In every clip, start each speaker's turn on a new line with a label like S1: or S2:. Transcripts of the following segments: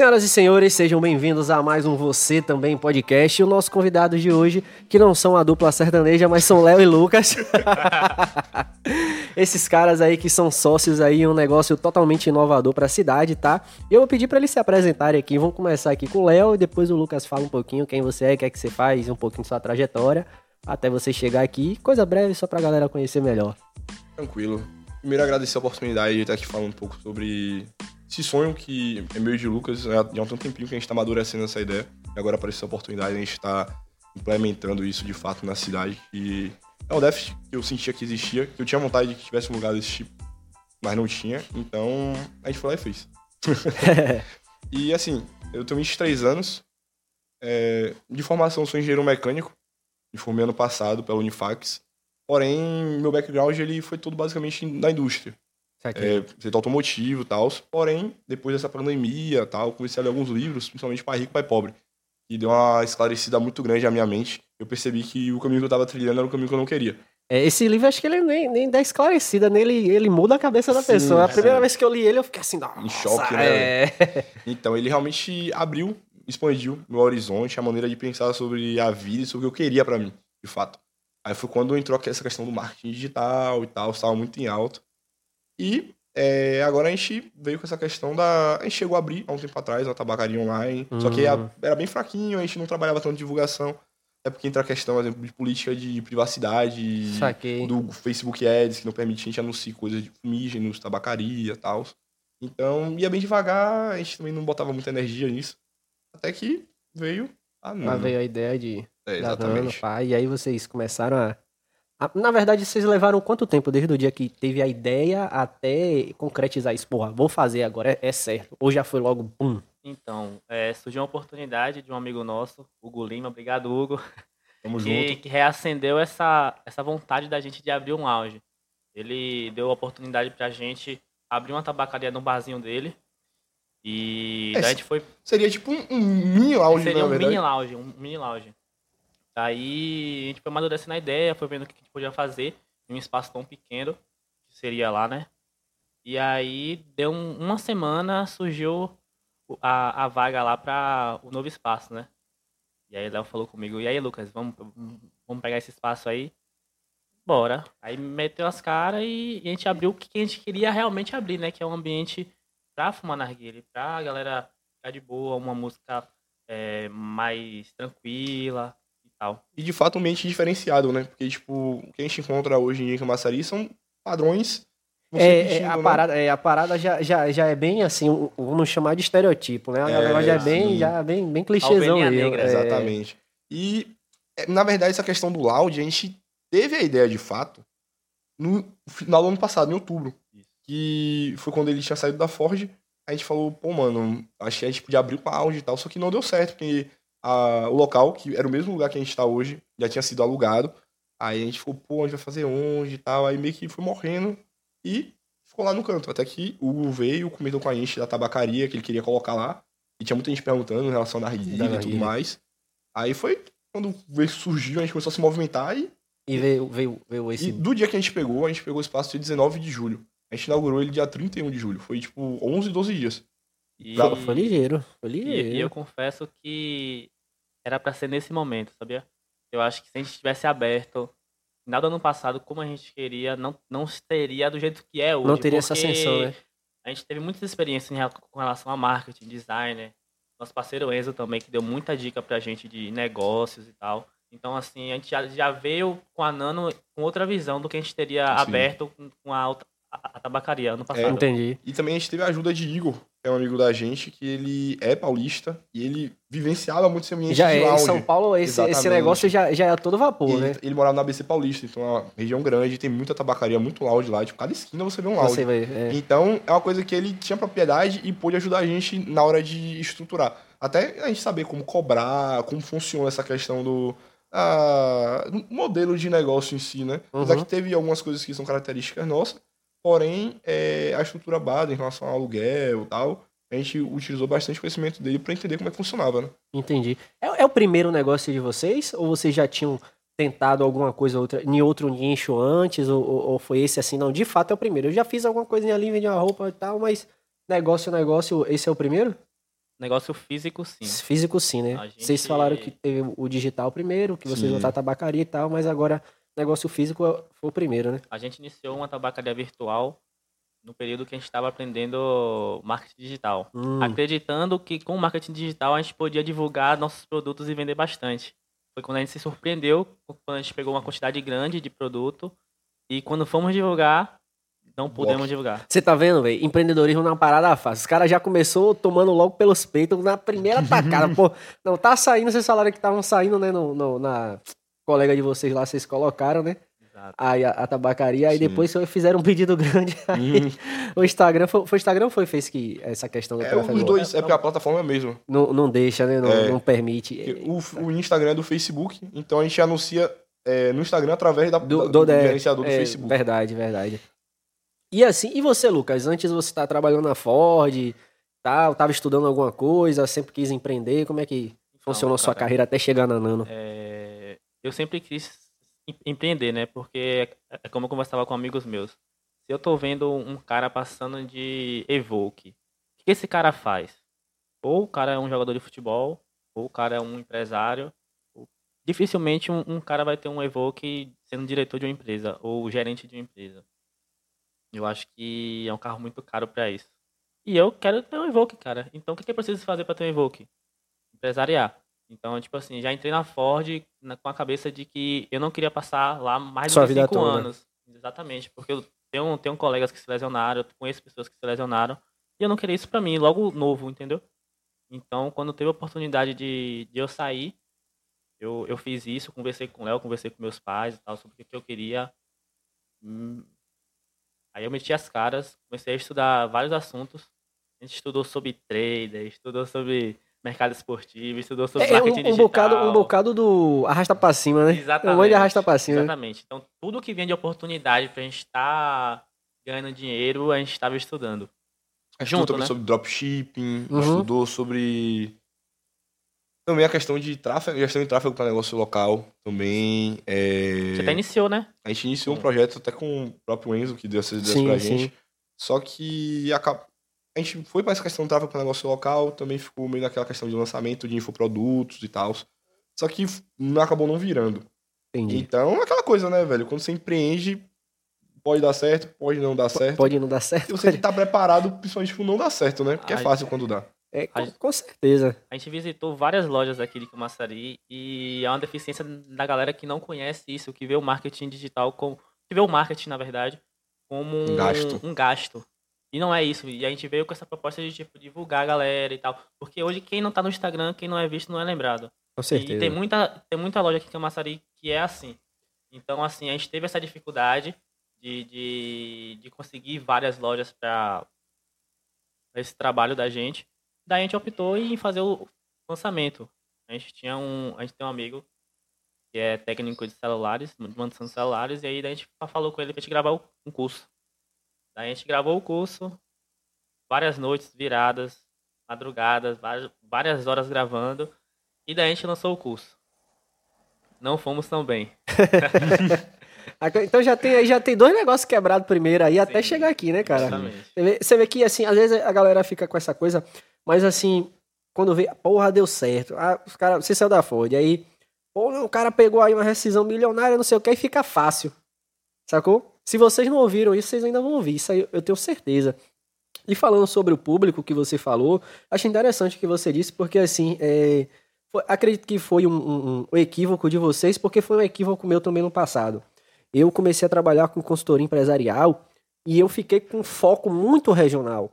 S1: Senhoras e senhores, sejam bem-vindos a mais um Você Também Podcast. E o nosso convidado de hoje, que não são a dupla sertaneja, mas são Léo e Lucas. Esses caras aí que são sócios aí um negócio totalmente inovador para a cidade, tá? E eu vou pedir para eles se apresentarem aqui. Vamos começar aqui com o Léo e depois o Lucas fala um pouquinho quem você é, o que é que você faz, um pouquinho de sua trajetória, até você chegar aqui. Coisa breve só pra galera conhecer melhor.
S2: Tranquilo. Primeiro agradecer a oportunidade de estar aqui falando um pouco sobre esse sonho que é meio de Lucas, já há um tempinho que a gente está amadurecendo essa ideia, e agora apareceu essa oportunidade, a gente está implementando isso de fato na cidade, e é um déficit que eu sentia que existia, que eu tinha vontade de que tivesse um lugar desse tipo, mas não tinha, então a gente foi lá e fez. e assim, eu tenho 23 anos, é, de formação sou engenheiro mecânico, me formei ano passado pela Unifax, porém meu background ele foi todo basicamente da indústria é, setor automotivo e tal. Porém, depois dessa pandemia tal, comecei a ler alguns livros, principalmente Pai Rico, Pai Pobre. E deu uma esclarecida muito grande à minha mente. Eu percebi que o caminho que eu estava trilhando era o caminho que eu não queria.
S1: É, esse livro, acho que ele nem, nem dá esclarecida nele, ele muda a cabeça da Sim, pessoa. A primeira é. vez que eu li ele, eu fiquei assim, nossa,
S2: Em choque, né? É... Então, ele realmente abriu, expandiu meu horizonte, a maneira de pensar sobre a vida e sobre o que eu queria para mim, de fato. Aí foi quando entrou essa questão do marketing digital e tal, estava muito em alto. E é, agora a gente veio com essa questão da. A gente chegou a abrir há um tempo atrás uma tabacaria online. Uhum. Só que uhum. era bem fraquinho, a gente não trabalhava tanto divulgação. É porque entra a questão, por exemplo, de política de privacidade,
S1: Saquei.
S2: do Facebook Ads, que não permite a gente anunciar coisas de fumígenos, tabacaria e tal. Então, ia bem devagar, a gente também não botava muita energia nisso. Até que veio a
S1: Nano. Mas veio a ideia de. É, exatamente. Nano, pá, e aí vocês começaram a na verdade, vocês levaram quanto tempo desde o dia que teve a ideia até concretizar isso? Porra, vou fazer agora, é, é certo. Ou já foi logo, pum?
S3: Então, é, surgiu uma oportunidade de um amigo nosso, Hugo Lima, obrigado, Hugo.
S2: Tamo
S3: que,
S2: junto.
S3: Que reacendeu essa, essa vontade da gente de abrir um lounge. Ele deu a oportunidade pra gente abrir uma tabacaria no barzinho dele. E é, a gente foi.
S2: Seria tipo um, um mini lounge,
S3: Seria
S2: um
S3: mini lounge, um mini lounge. Daí a gente foi amadurecendo a ideia, foi vendo o que a gente podia fazer em um espaço tão pequeno, que seria lá, né? E aí deu um, uma semana, surgiu a, a vaga lá para o novo espaço, né? E aí Léo falou comigo, e aí Lucas, vamos, vamos pegar esse espaço aí? Bora. Aí meteu as caras e, e, a gente abriu o que a gente queria realmente abrir, né? Que é um ambiente pra fumar narguilha, pra galera ficar de boa, uma música é, mais tranquila, tal.
S2: E de fato um ambiente diferenciado, né? Porque, tipo, o que a gente encontra hoje em Camaçari são padrões.
S1: É, é, a, né? parada, é, a parada já, já, já é bem assim, vamos chamar de estereotipo, né? É, já é bem, já bem, bem clichêzão
S2: negra, é. Exatamente. E, é, na verdade, essa questão do loud, a gente teve a ideia de fato no final do ano passado, em outubro. Que foi quando ele tinha saído da Ford. A gente falou, pô, mano, acho que a gente podia abrir o lounge e tal, só que não deu certo, porque a, o local, que era o mesmo lugar que a gente está hoje, já tinha sido alugado. Aí a gente ficou, pô, onde vai fazer onde e tal. Aí meio que foi morrendo e ficou lá no canto. Até que o Hugo veio, comentou com a gente da tabacaria que ele queria colocar lá. E tinha muita gente perguntando em relação à narguilha e tudo mais. Aí foi quando veio, surgiu, a gente começou a se movimentar e.
S1: E veio, veio, veio esse.
S2: E do dia que a gente pegou, a gente pegou o espaço dia 19 de julho. A gente inaugurou ele dia 31 de julho. Foi tipo 11, 12 dias.
S1: E... Foi ligeiro, foi ligeiro.
S3: E, e eu confesso que era para ser nesse momento, sabia? Eu acho que se a gente tivesse aberto nada ano passado como a gente queria, não, não teria do jeito que é hoje.
S1: Não teria essa ascensão, né?
S3: A gente teve muitas experiências com relação a marketing, designer. Nosso parceiro Enzo também, que deu muita dica pra gente de negócios e tal. Então, assim, a gente já, já veio com a Nano com outra visão do que a gente teria Sim. aberto com a, a, a tabacaria ano passado. É,
S1: entendi.
S2: E também a gente teve a ajuda de Igor, é um amigo da gente, que ele é paulista e ele vivenciava muito esse ambiente
S1: já
S2: de
S1: é, Em São Paulo, esse, esse negócio já, já é todo vapor,
S2: ele,
S1: né?
S2: Ele morava na ABC Paulista, então é uma região grande, tem muita tabacaria, muito loud lá. Tipo, cada esquina você vê um. Você vai, é. Então, é uma coisa que ele tinha propriedade e pôde ajudar a gente na hora de estruturar. Até a gente saber como cobrar, como funciona essa questão do, a, modelo de negócio em si, né? Uhum. Apesar que teve algumas coisas que são características nossas, porém, é, a estrutura base em relação ao aluguel e tal, a gente utilizou bastante conhecimento dele para entender como é que funcionava, né?
S1: Entendi. É, é, o primeiro negócio de vocês? Ou vocês já tinham tentado alguma coisa outra, em outro nicho antes? Ou, ou, foi esse assim? Não, de fato é o primeiro. Eu já fiz alguma coisinha ali, vendi uma roupa e tal, mas negócio, negócio, esse é o primeiro?
S3: negócio físico, sim.
S1: Físico sim, né?
S3: Gente-
S1: Vocês falaram que teve o digital primeiro, que vocês
S2: Sim.
S1: botaram tabacaria e tal, mas agora negócio físico foi o primeiro, né?
S3: A gente iniciou uma tabacaria virtual no período que a gente estava aprendendo marketing digital.
S1: Hum,
S3: Acreditando que com o marketing digital a gente podia divulgar nossos produtos e vender bastante. Foi quando a gente se surpreendeu, quando a gente pegou uma quantidade grande de produto e quando fomos divulgar, não pudemos
S2: Bloco.
S3: divulgar.
S1: Você tá vendo, velho? Empreendedorismo é uma parada fácil. Os caras já começou tomando logo pelos peitos na primeira tacada. Pô, não tá saindo, vocês falaram que estavam saindo, né? No, no- na colega de vocês lá, vocês colocaram, né?
S3: Exato.
S1: Aí a, a tabacaria, aí
S2: Sim.
S1: depois fizeram um pedido grande. Aí,
S2: Hum.
S1: o Instagram, foi, foi o Instagram ou foi fez que essa questão da
S2: É, os dois, é porque a plataforma é a mesma.
S1: Não, não deixa, né? Não,
S2: É.
S1: não permite.
S2: O, o Instagram é do Facebook, então a gente anuncia é, no Instagram através da,
S1: do, do,
S2: do
S1: é,
S2: gerenciador do
S1: é,
S2: Facebook.
S1: Verdade, verdade. E assim, e você, Lucas? Antes você tá trabalhando na Ford, tal, tava estudando alguma coisa, sempre quis empreender. Como é que funcionou sua
S3: cara,
S1: carreira até chegar na Nano?
S3: É, eu sempre quis em- empreender, né? Porque é como eu conversava com amigos meus. Se eu tô vendo um cara passando de Evoque, o que esse cara faz? Ou o cara é um jogador de futebol, ou o cara é um empresário. Dificilmente um, um cara vai ter um Evoque sendo diretor de uma empresa ou gerente de uma empresa. Eu acho que é um carro muito caro para isso. E eu quero ter um Evoque, cara. Então o que, que eu preciso fazer para ter um Evoque? Empresariar. Então, tipo assim, já entrei na Ford na- com a cabeça de que eu não queria passar lá mais
S1: Sua
S3: de
S1: vida
S3: cinco
S1: toda.
S3: anos. Exatamente, porque eu tenho, tenho colegas que se lesionaram, eu conheço pessoas que se lesionaram, e eu não queria isso pra mim, logo novo, entendeu? Então, quando teve a oportunidade de, de eu sair, eu, eu fiz isso, conversei com o Léo, conversei com meus pais e tal, sobre o que que eu queria. Hum, Aí eu meti as caras, comecei a estudar vários assuntos. A gente estudou sobre trader, estudou sobre mercado esportivo, estudou sobre
S1: É, é um,
S3: marketing
S1: um
S3: digital.
S1: bocado, um bocado do arrasta pra cima, né?
S3: Exatamente.
S1: Um monte de arrasta pra cima. né?
S3: Exatamente. Então, tudo que vem de oportunidade pra gente estar ganhando dinheiro, a gente estava estudando.
S2: A gente estudou
S3: né?
S2: sobre dropshipping,
S1: Uhum.
S2: estudou sobre. Também a questão de tráfego, gestão de tráfego para negócio local também. é,
S3: Você até iniciou, né?
S2: A gente iniciou um projeto até com o próprio Enzo, que deu essas ideias
S1: Sim,
S2: pra
S1: sim.
S2: gente. Só que a gente foi para essa questão do tráfego para negócio local, também ficou meio naquela questão de lançamento de infoprodutos e tal. Só que não acabou não virando.
S1: Entendi.
S2: Então é aquela coisa, né, velho? Quando você empreende, pode dar certo, pode não dar certo.
S1: Pode não dar certo.
S2: E você tem que estar preparado, principalmente pro não dar certo, né? Porque é fácil quando dá.
S1: É, com, com certeza.
S3: A gente visitou várias lojas aqui de Camaçari e é uma deficiência da galera que não conhece isso, que vê o marketing digital como. que vê o marketing, na verdade, como um,
S2: Um gasto.
S3: um gasto. E não é isso. E a gente veio com essa proposta de tipo, divulgar a galera e tal. Porque hoje quem não tá no Instagram, quem não é visto, não é lembrado.
S1: Com
S3: E
S1: certeza.
S3: tem muita, tem muita loja aqui em Camaçari que é assim. Então, assim, a gente teve essa dificuldade de, de, de conseguir várias lojas para esse trabalho da gente. Daí a gente optou em fazer o lançamento. A gente tinha um, a gente tem um amigo que é técnico de celulares, de manutenção de celulares, e aí a gente falou com ele pra gente gravar o- um curso. A gente gravou o curso, várias noites viradas, madrugadas, várias, várias horas gravando, e daí a gente lançou o curso. Não fomos tão bem.
S1: Então já tem aí já tem dois negócios quebrados primeiro aí até
S3: Sim,
S1: chegar aqui, né, cara?
S3: Exatamente.
S1: Você vê, você vê que, assim, às vezes a galera fica com essa coisa, mas assim, quando vê, porra, deu certo. Ah, os cara, você saiu da Ford, aí, pô, o cara pegou aí uma rescisão milionária, não sei o que, e fica fácil. Sacou? Se vocês não ouviram isso, vocês ainda vão ouvir, isso aí eu tenho certeza. E falando sobre o público que você falou, acho interessante o que você disse, porque assim, é, foi- acredito que foi um, um- um equívoco de vocês, porque foi um equívoco meu também no passado. Eu comecei a trabalhar com consultoria empresarial e eu fiquei com foco muito regional.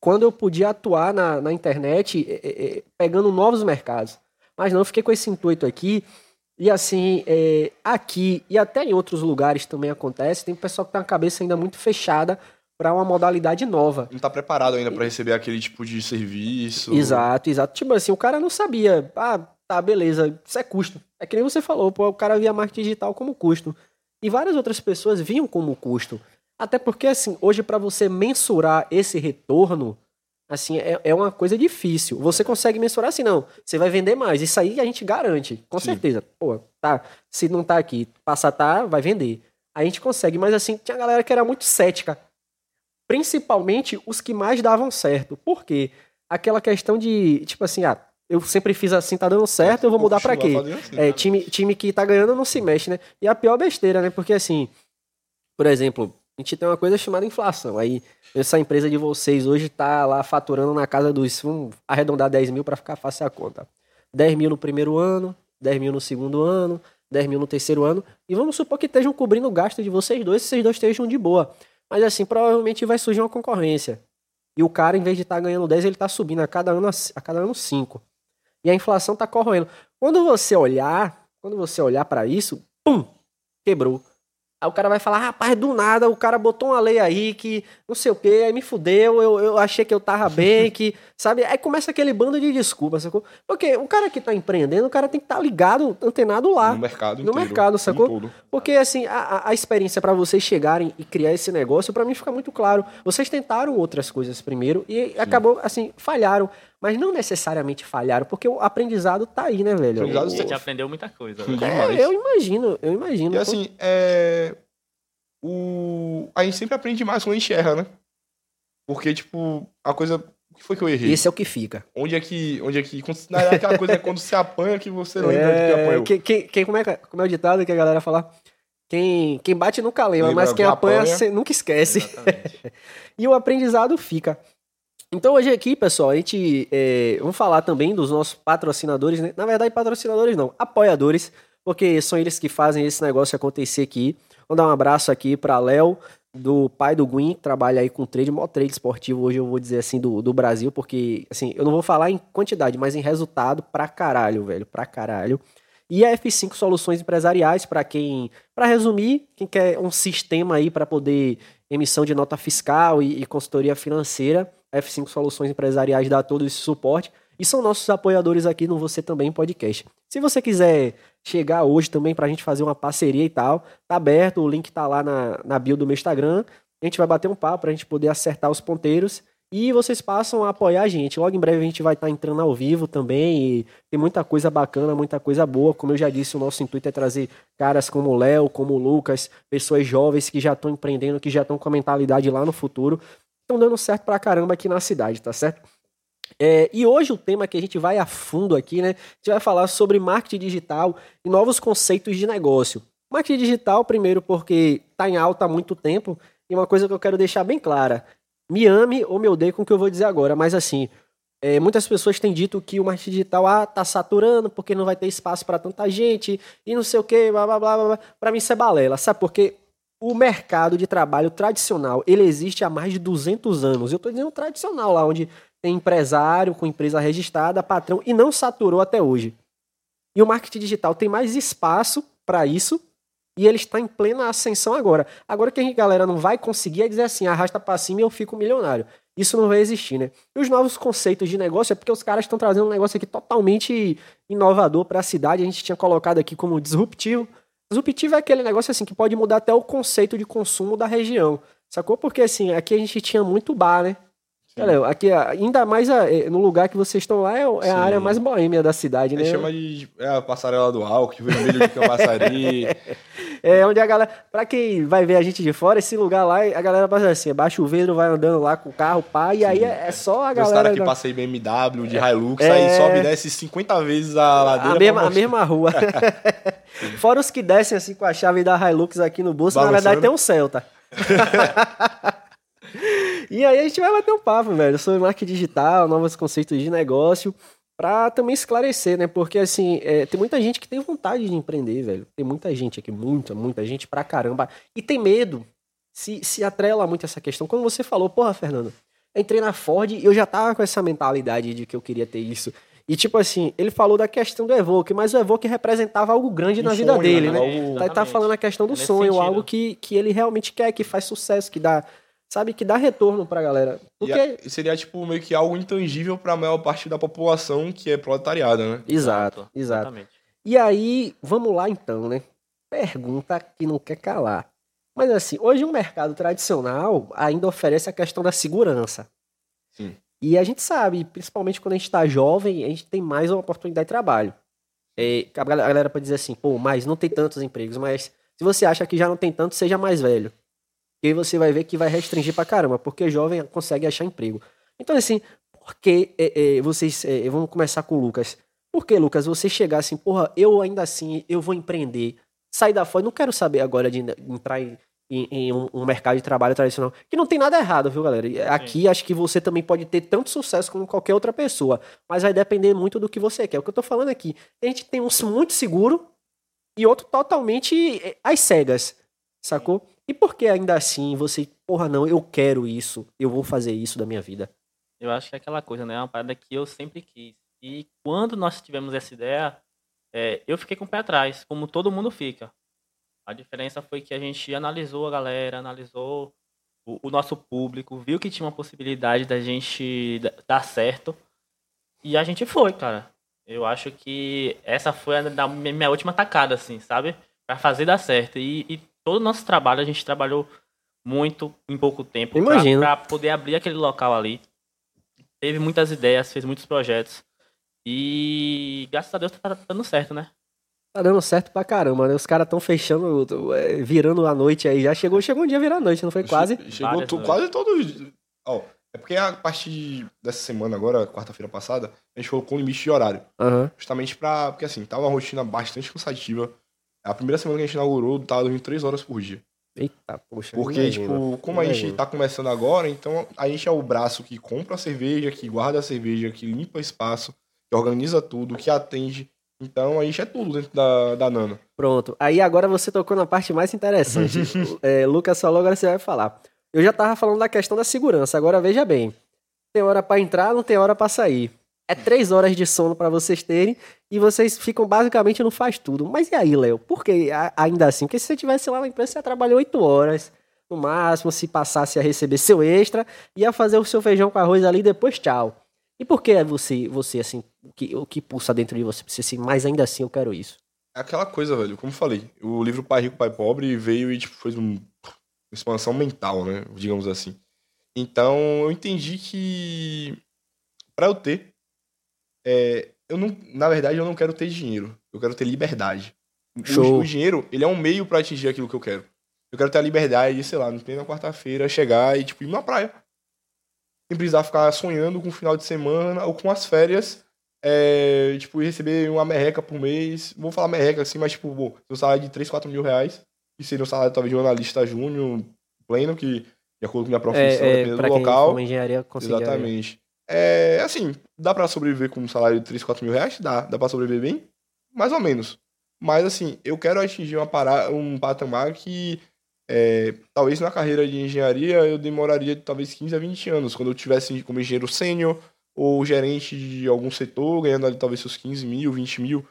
S1: Quando eu podia atuar na, na internet, é, é, é, pegando novos mercados. Mas não, fiquei com esse intuito aqui. E assim, é, aqui e até em outros lugares também acontece, tem pessoal que tem a cabeça ainda muito fechada para uma modalidade nova.
S2: Não tá preparado ainda para receber aquele tipo de serviço.
S1: Exato, exato. Tipo assim, o cara não sabia. Ah, tá, beleza, isso é custo. É que nem você falou, pô, o cara via marketing digital como custo. E várias outras pessoas viam como custo. Até porque, assim, hoje para você mensurar esse retorno, assim, é, é uma coisa difícil. Você consegue mensurar assim, não, você vai vender mais. Isso aí a gente garante, com
S2: Sim.
S1: certeza. Pô, tá, se não tá aqui, passa a tá, vai vender. A gente consegue, mas assim, tinha galera que era muito cética. Principalmente os que mais davam certo. Por quê? aquela questão de, tipo assim, ah, eu sempre fiz assim, tá dando certo, eu vou mudar pra quê?
S2: Assim.
S1: É, time, time que tá ganhando não se mexe, né? E a pior besteira, né? Porque assim, por exemplo, a gente tem uma coisa chamada inflação. Aí, essa empresa de vocês hoje tá lá faturando na casa dos. Vamos arredondar 10 mil pra ficar fácil a conta. 10 mil no primeiro ano, 10 mil no segundo ano, 10 mil no terceiro ano. E vamos supor que estejam cobrindo o gasto de vocês dois, se vocês dois estejam de boa. Mas assim, provavelmente vai surgir uma concorrência. E o cara, em vez de estar ganhando 10, ele tá subindo a cada ano a cada ano 5. E a inflação tá corroendo. Quando você olhar, quando você olhar para isso, pum, quebrou. Aí o cara vai falar, rapaz, do nada, o cara botou uma lei aí que não sei o que, aí me fudeu, eu, eu achei que eu tava bem, que, sabe? Aí começa aquele bando de desculpas, sacou? Porque o cara que tá empreendendo, o cara tem que estar tá ligado, antenado lá.
S2: No mercado
S1: No
S2: inteiro,
S1: mercado, sacou? Porque, assim, a, a- experiência para vocês chegarem e criar esse negócio, para mim fica muito claro. Vocês tentaram outras coisas primeiro e acabou, assim, falharam. Mas não necessariamente falharam, porque o aprendizado tá aí, né, velho?
S2: Aprendizado
S1: O-
S3: A gente aprendeu muita coisa. né?
S1: É, eu imagino, eu imagino.
S2: E assim, é. O... A gente sempre aprende mais quando a gente erra, né? Porque, tipo, a coisa. O que foi que eu errei?
S1: Esse é o que fica.
S2: Onde é que. Onde é que. Na verdade, aquela coisa é quando você apanha que você lembra de que
S1: É,
S2: apanhou.
S1: quem, quem- quem- como, é, como é o ditado que a galera fala? Quem, quem bate nunca lembra,
S2: Lembra
S1: mas quem
S2: que
S1: apanha,
S2: apanha.
S1: cê nunca esquece. E o aprendizado fica. Então hoje aqui, pessoal, a gente é, vamos falar também dos nossos patrocinadores, né? Na verdade, patrocinadores não, apoiadores, porque são eles que fazem esse negócio acontecer aqui. Vou dar um abraço aqui para Léo, do pai do Gwyn, que trabalha aí com trade, maior trade esportivo hoje eu vou dizer assim do, do Brasil, porque assim, eu não vou falar em quantidade, mas em resultado pra caralho, velho, pra caralho. E a F5 Soluções Empresariais, para quem, para resumir, quem quer um sistema aí para poder emissão de nota fiscal e, e consultoria financeira, F5 Soluções Empresariais dá todo esse suporte e são nossos apoiadores aqui no Você Também Podcast. Se você quiser chegar hoje também pra gente fazer uma parceria e tal, tá aberto, o link tá lá na, na bio do meu Instagram. A gente vai bater um papo pra gente poder acertar os ponteiros e vocês passam a apoiar a gente. Logo em breve a gente vai estar entrando ao vivo também e tem muita coisa bacana, muita coisa boa. Como eu já disse, o nosso intuito é trazer caras como o Léo, como o Lucas, pessoas jovens que já estão empreendendo, que já estão com a mentalidade lá no futuro. Estão dando certo pra caramba aqui na cidade, tá certo? É, e hoje o tema que a gente vai a fundo aqui, né? A gente vai falar sobre marketing digital e novos conceitos de negócio. Marketing digital, primeiro, porque tá em alta há muito tempo, e uma coisa que eu quero deixar bem clara: me ame ou me odeie com o que eu vou dizer agora, mas assim, é, muitas pessoas têm dito que o marketing digital ah, tá saturando porque não vai ter espaço para tanta gente e não sei o que, blá blá blá blá. mim isso é balela, sabe? Porque o mercado de trabalho tradicional, ele existe há mais de 200 anos. Eu tô dizendo tradicional lá, onde tem empresário com empresa registrada, patrão, e não saturou até hoje. E o marketing digital tem mais espaço para isso e ele está em plena ascensão agora. Agora que a galera não vai conseguir é dizer assim, arrasta para cima e eu fico milionário. Isso não vai existir, né? E os novos conceitos de negócio é porque os caras estão trazendo um negócio aqui totalmente inovador para a cidade. A gente tinha colocado aqui como disruptivo. Disruptivo é aquele negócio assim que pode mudar até o conceito de consumo da região. Sacou? Porque assim, aqui a gente tinha muito bar, né? Olha, aqui, ainda mais a- é, no lugar que vocês estão lá, é, é a
S2: Sim.
S1: área mais boêmia da cidade, né?
S2: gente chama de é a passarela do álcool, de vermelho de camaçari.
S1: É onde a galera. Pra quem vai ver a gente de fora, esse lugar lá, a galera passa assim, baixa o vidro, vai andando lá com o carro, pá, e aí é, é só a galera.
S2: caras que
S1: da-
S2: passei BMW, de Hilux,
S1: É.
S2: aí sobe e desce 50 vezes a ladeira.
S1: a mesma, a mesma rua. Fora os que descem assim com a chave da Hilux aqui no bolso, na
S2: Balançando.
S1: verdade tem um Celta. e aí a gente vai bater um papo, velho, sobre marketing digital, novos conceitos de negócio, pra também esclarecer, né? Porque assim, é, tem muita gente que tem vontade de empreender, velho. Tem muita gente aqui, muita, muita gente pra caramba. E tem medo. Se, se atrela muito essa questão. Quando você falou, porra, Fernando, entrei na Ford e eu já tava com essa mentalidade de que eu queria ter isso. E tipo assim, ele falou da questão do Evoque, mas o Evoque representava algo grande
S2: Um
S1: na vida
S2: sonho,
S1: dele,
S2: né?
S1: né?
S2: Algo-
S1: Tá, tá falando a questão do
S3: É
S1: sonho,
S3: sentido.
S1: algo que, que ele realmente quer, que faz sucesso, que dá, sabe, que dá retorno pra galera. Porque.
S2: E a- seria, tipo, meio que algo intangível pra maior parte da população que é proletariada, né?
S1: Exato, exato.
S3: Exatamente.
S1: E aí, vamos lá então, né? Pergunta que não quer calar. Mas assim, hoje o mercado tradicional ainda oferece a questão da segurança.
S2: Sim.
S1: E a gente sabe, principalmente quando a gente está jovem, a gente tem mais uma oportunidade de trabalho. É, a galera pode dizer assim, pô, mas não tem tantos empregos, mas se você acha que já não tem tanto, seja mais velho. E aí você vai ver que vai restringir pra caramba, porque jovem consegue achar emprego. Então, assim, por que é, é, vocês. É, vamos começar com o Lucas. Por que, Lucas, você chegar assim, porra, eu ainda assim, eu vou empreender, sair da fora, não quero saber agora de entrar em, em, em um, um, mercado de trabalho tradicional. Que não tem nada errado, viu, galera? Aqui Sim. acho que você também pode ter tanto sucesso como qualquer outra pessoa, mas vai depender muito do que você quer. O que eu tô falando aqui, a gente tem um muito seguro e outro totalmente é, às cegas, sacou? E por que ainda assim você, porra, não, eu quero isso, eu vou fazer isso da minha vida?
S3: Eu acho que é aquela coisa, né? É uma parada que eu sempre quis. E quando nós tivemos essa ideia, é, eu fiquei com o pé atrás, como todo mundo fica. A diferença foi que a gente analisou a galera, analisou o, o nosso público, viu que tinha uma possibilidade da gente dar certo. E a gente foi, cara. Eu acho que essa foi a minha última tacada, assim, sabe? Pra fazer dar certo. E, e todo o nosso trabalho, a gente trabalhou muito em pouco tempo. Pra poder abrir aquele local ali teve muitas ideias, fez muitos projetos. E graças a Deus tá dando certo, né?
S1: Tá dando certo pra caramba, né? Os caras tão fechando, é, virando a noite aí. Já chegou, chegou um dia virar a noite, não foi quase?
S2: Chegou tu, quase todos. Ó, é porque a partir dessa semana agora, quarta-feira passada, a gente colocou um limite de horário.
S1: Uhum.
S2: Justamente pra. Porque assim, tava uma rotina bastante cansativa. A primeira semana que a gente inaugurou, tava dormindo três horas por dia.
S1: Eita, poxa.
S2: Porque, tipo, como a gente tá começando agora, então a gente é o braço que compra a cerveja, que guarda a cerveja, que limpa o espaço, que organiza tudo, que atende. Então a gente é tudo dentro da, da Nano.
S1: Pronto. Aí agora você tocou na parte mais interessante. é, Lucas falou, agora você vai falar. Eu já tava falando da questão da segurança, agora veja bem. Tem hora para entrar, não tem hora para sair. É três horas de sono para vocês terem e vocês ficam basicamente no faz tudo. Mas e aí, Léo? Por que ainda assim? Porque se você tivesse lá na empresa, você trabalhou oito horas. No máximo, se passasse a receber seu extra, ia fazer o seu feijão com arroz ali depois tchau. E por que você, você assim, o que, o que pulsa dentro de você? Você assim, mas ainda assim eu quero isso.
S2: É aquela coisa, velho, como eu falei, o livro Pai Rico, Pai Pobre veio e tipo, fez um, uma expansão mental, né? Digamos assim. Então eu entendi que para eu ter é, eu não, na verdade, eu não quero ter dinheiro. Eu quero ter liberdade.
S1: Show.
S2: O, o dinheiro, ele é um meio para atingir aquilo que eu quero. Eu quero ter a liberdade de, sei lá, no plena quarta-feira, chegar e, tipo, ir na praia. Sem precisar ficar sonhando com o final de semana ou com as férias. É, tipo, receber uma merreca por mês. Vou falar merreca assim, mas, tipo, bom, um salário de 3, 4 mil reais. Que seria um salário, talvez, de um analista júnior pleno, que, de acordo com a minha profissão,
S1: é, é, dependendo do local. engenharia,
S2: Exatamente. É, assim, dá para sobreviver com um salário de 3, 4 mil reais? Dá. Dá pra sobreviver bem? Mais ou menos. Mas, assim, eu quero atingir uma um patamar que é, talvez na carreira de engenharia eu demoraria talvez 15 a 20 anos, quando eu tivesse como engenheiro sênior ou gerente de algum setor, ganhando ali talvez seus 15 mil, 20 mil.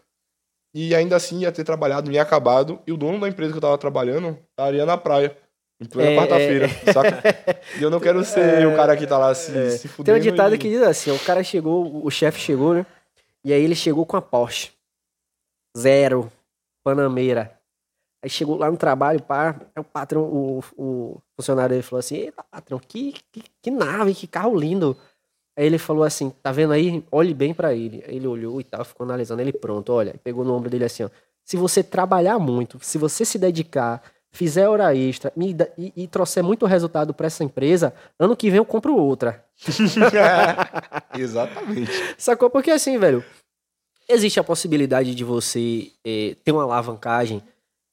S2: E ainda assim ia ter trabalhado, ia acabado, e o dono da empresa que eu tava trabalhando estaria na praia. Em plena é, quarta-feira, é... saca? E eu não quero ser é... o cara que tá lá se, é... se
S1: fudendo. Tem um ditado e... que diz assim: o cara chegou, o chefe chegou, né? E aí ele chegou com a Porsche. Zero. Panameira. Aí chegou lá no trabalho, pá, o patrão, o, o funcionário dele falou assim: Eita, patrão, que, que, que, nave, que carro lindo. Aí ele falou assim: Tá vendo aí? Olhe bem para ele. Aí ele olhou e tal, ficou analisando. Ele, pronto, olha, pegou no ombro dele assim: ó. Se você trabalhar muito, se você se dedicar, fizer hora extra me, e, e trouxer muito resultado para essa empresa, ano que vem eu compro outra.
S2: Exatamente.
S1: Sacou? Porque assim, velho, existe a possibilidade de você é, ter uma alavancagem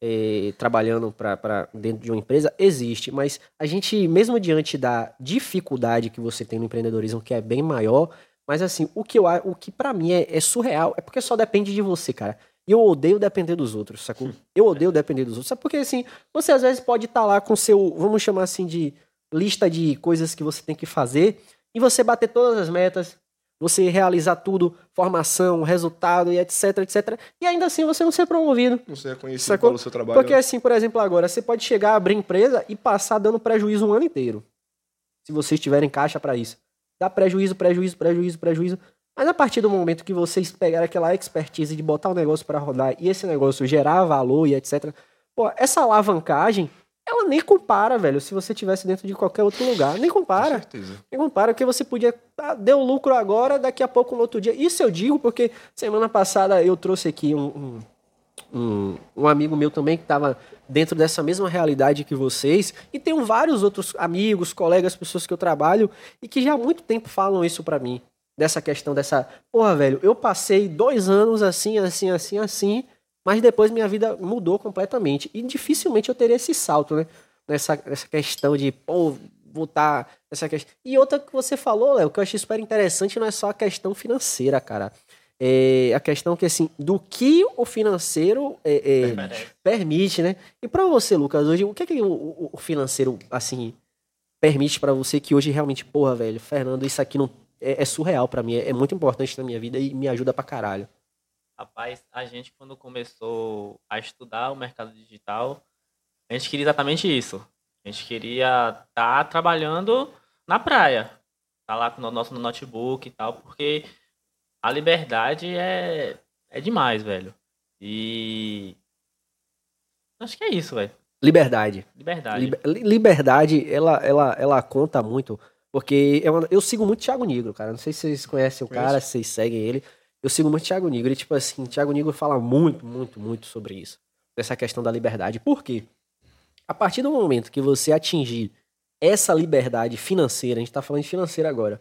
S1: é, trabalhando para dentro de uma empresa? Existe, mas a gente, mesmo diante da dificuldade que você tem no empreendedorismo, que é bem maior, mas assim, o que, eu, o que para mim é, é surreal é porque só depende de você, cara. E eu odeio depender dos outros, sacou? Eu odeio depender dos outros. Sabe porque assim, você às vezes pode estar tá lá com seu, vamos chamar assim de lista de coisas que você tem que fazer e você bater todas as metas, você realizar tudo, formação, resultado e etc, etc. E ainda assim você não ser promovido.
S2: Não ser reconhecido sacou? pelo seu trabalho.
S1: Porque assim, por exemplo, agora você pode chegar a abrir empresa e passar dando prejuízo um ano inteiro. Se vocês tiverem caixa para isso. Dá prejuízo, prejuízo, prejuízo, prejuízo. Mas a partir do momento que vocês pegaram aquela expertise de botar o negócio para rodar e esse negócio gerar valor e etc. Pô, essa alavancagem, ela nem compara, velho, se você tivesse dentro de qualquer outro lugar. Nem compara. Com certeza. Nem compara, porque você podia. Ah, deu lucro agora, daqui a pouco no outro dia. Isso eu digo porque semana passada eu trouxe aqui um, um, um, um amigo meu também que estava dentro dessa mesma realidade que vocês. E tenho vários outros amigos, colegas, pessoas que eu trabalho e que já há muito tempo falam isso para mim. Dessa questão dessa. Porra, velho, eu passei dois anos assim, assim, assim, assim, mas depois minha vida mudou completamente. E dificilmente eu teria esse salto, né? Nessa, nessa questão de, pô, voltar. Essa questão. E outra que você falou, Léo, que eu achei super interessante, não é só a questão financeira, cara é, a questão que assim do que o financeiro é, é, permite, né? E para você, Lucas, hoje o que é que o, o financeiro assim permite para você que hoje realmente, porra, velho, Fernando, isso aqui não é, é surreal para mim, é, é, muito importante na minha vida e me ajuda pra caralho.
S3: Rapaz, a gente quando começou a estudar o mercado digital, a gente queria exatamente isso. A gente queria estar tá trabalhando na praia, tá lá com o nosso notebook e tal, porque a liberdade é, é demais, velho. E. Acho que é isso, velho.
S1: Liberdade.
S3: Liberdade. Liber,
S1: liberdade, ela, ela, ela conta muito. Porque eu, eu sigo muito Thiago Negro, cara. Não sei se vocês conhecem o cara, se vocês seguem ele. Eu sigo muito Thiago Negro. E, tipo assim, Thiago Negro fala muito, muito, muito sobre isso. Dessa questão da liberdade. Por quê? A partir do momento que você atingir essa liberdade financeira, a gente tá falando de financeira agora,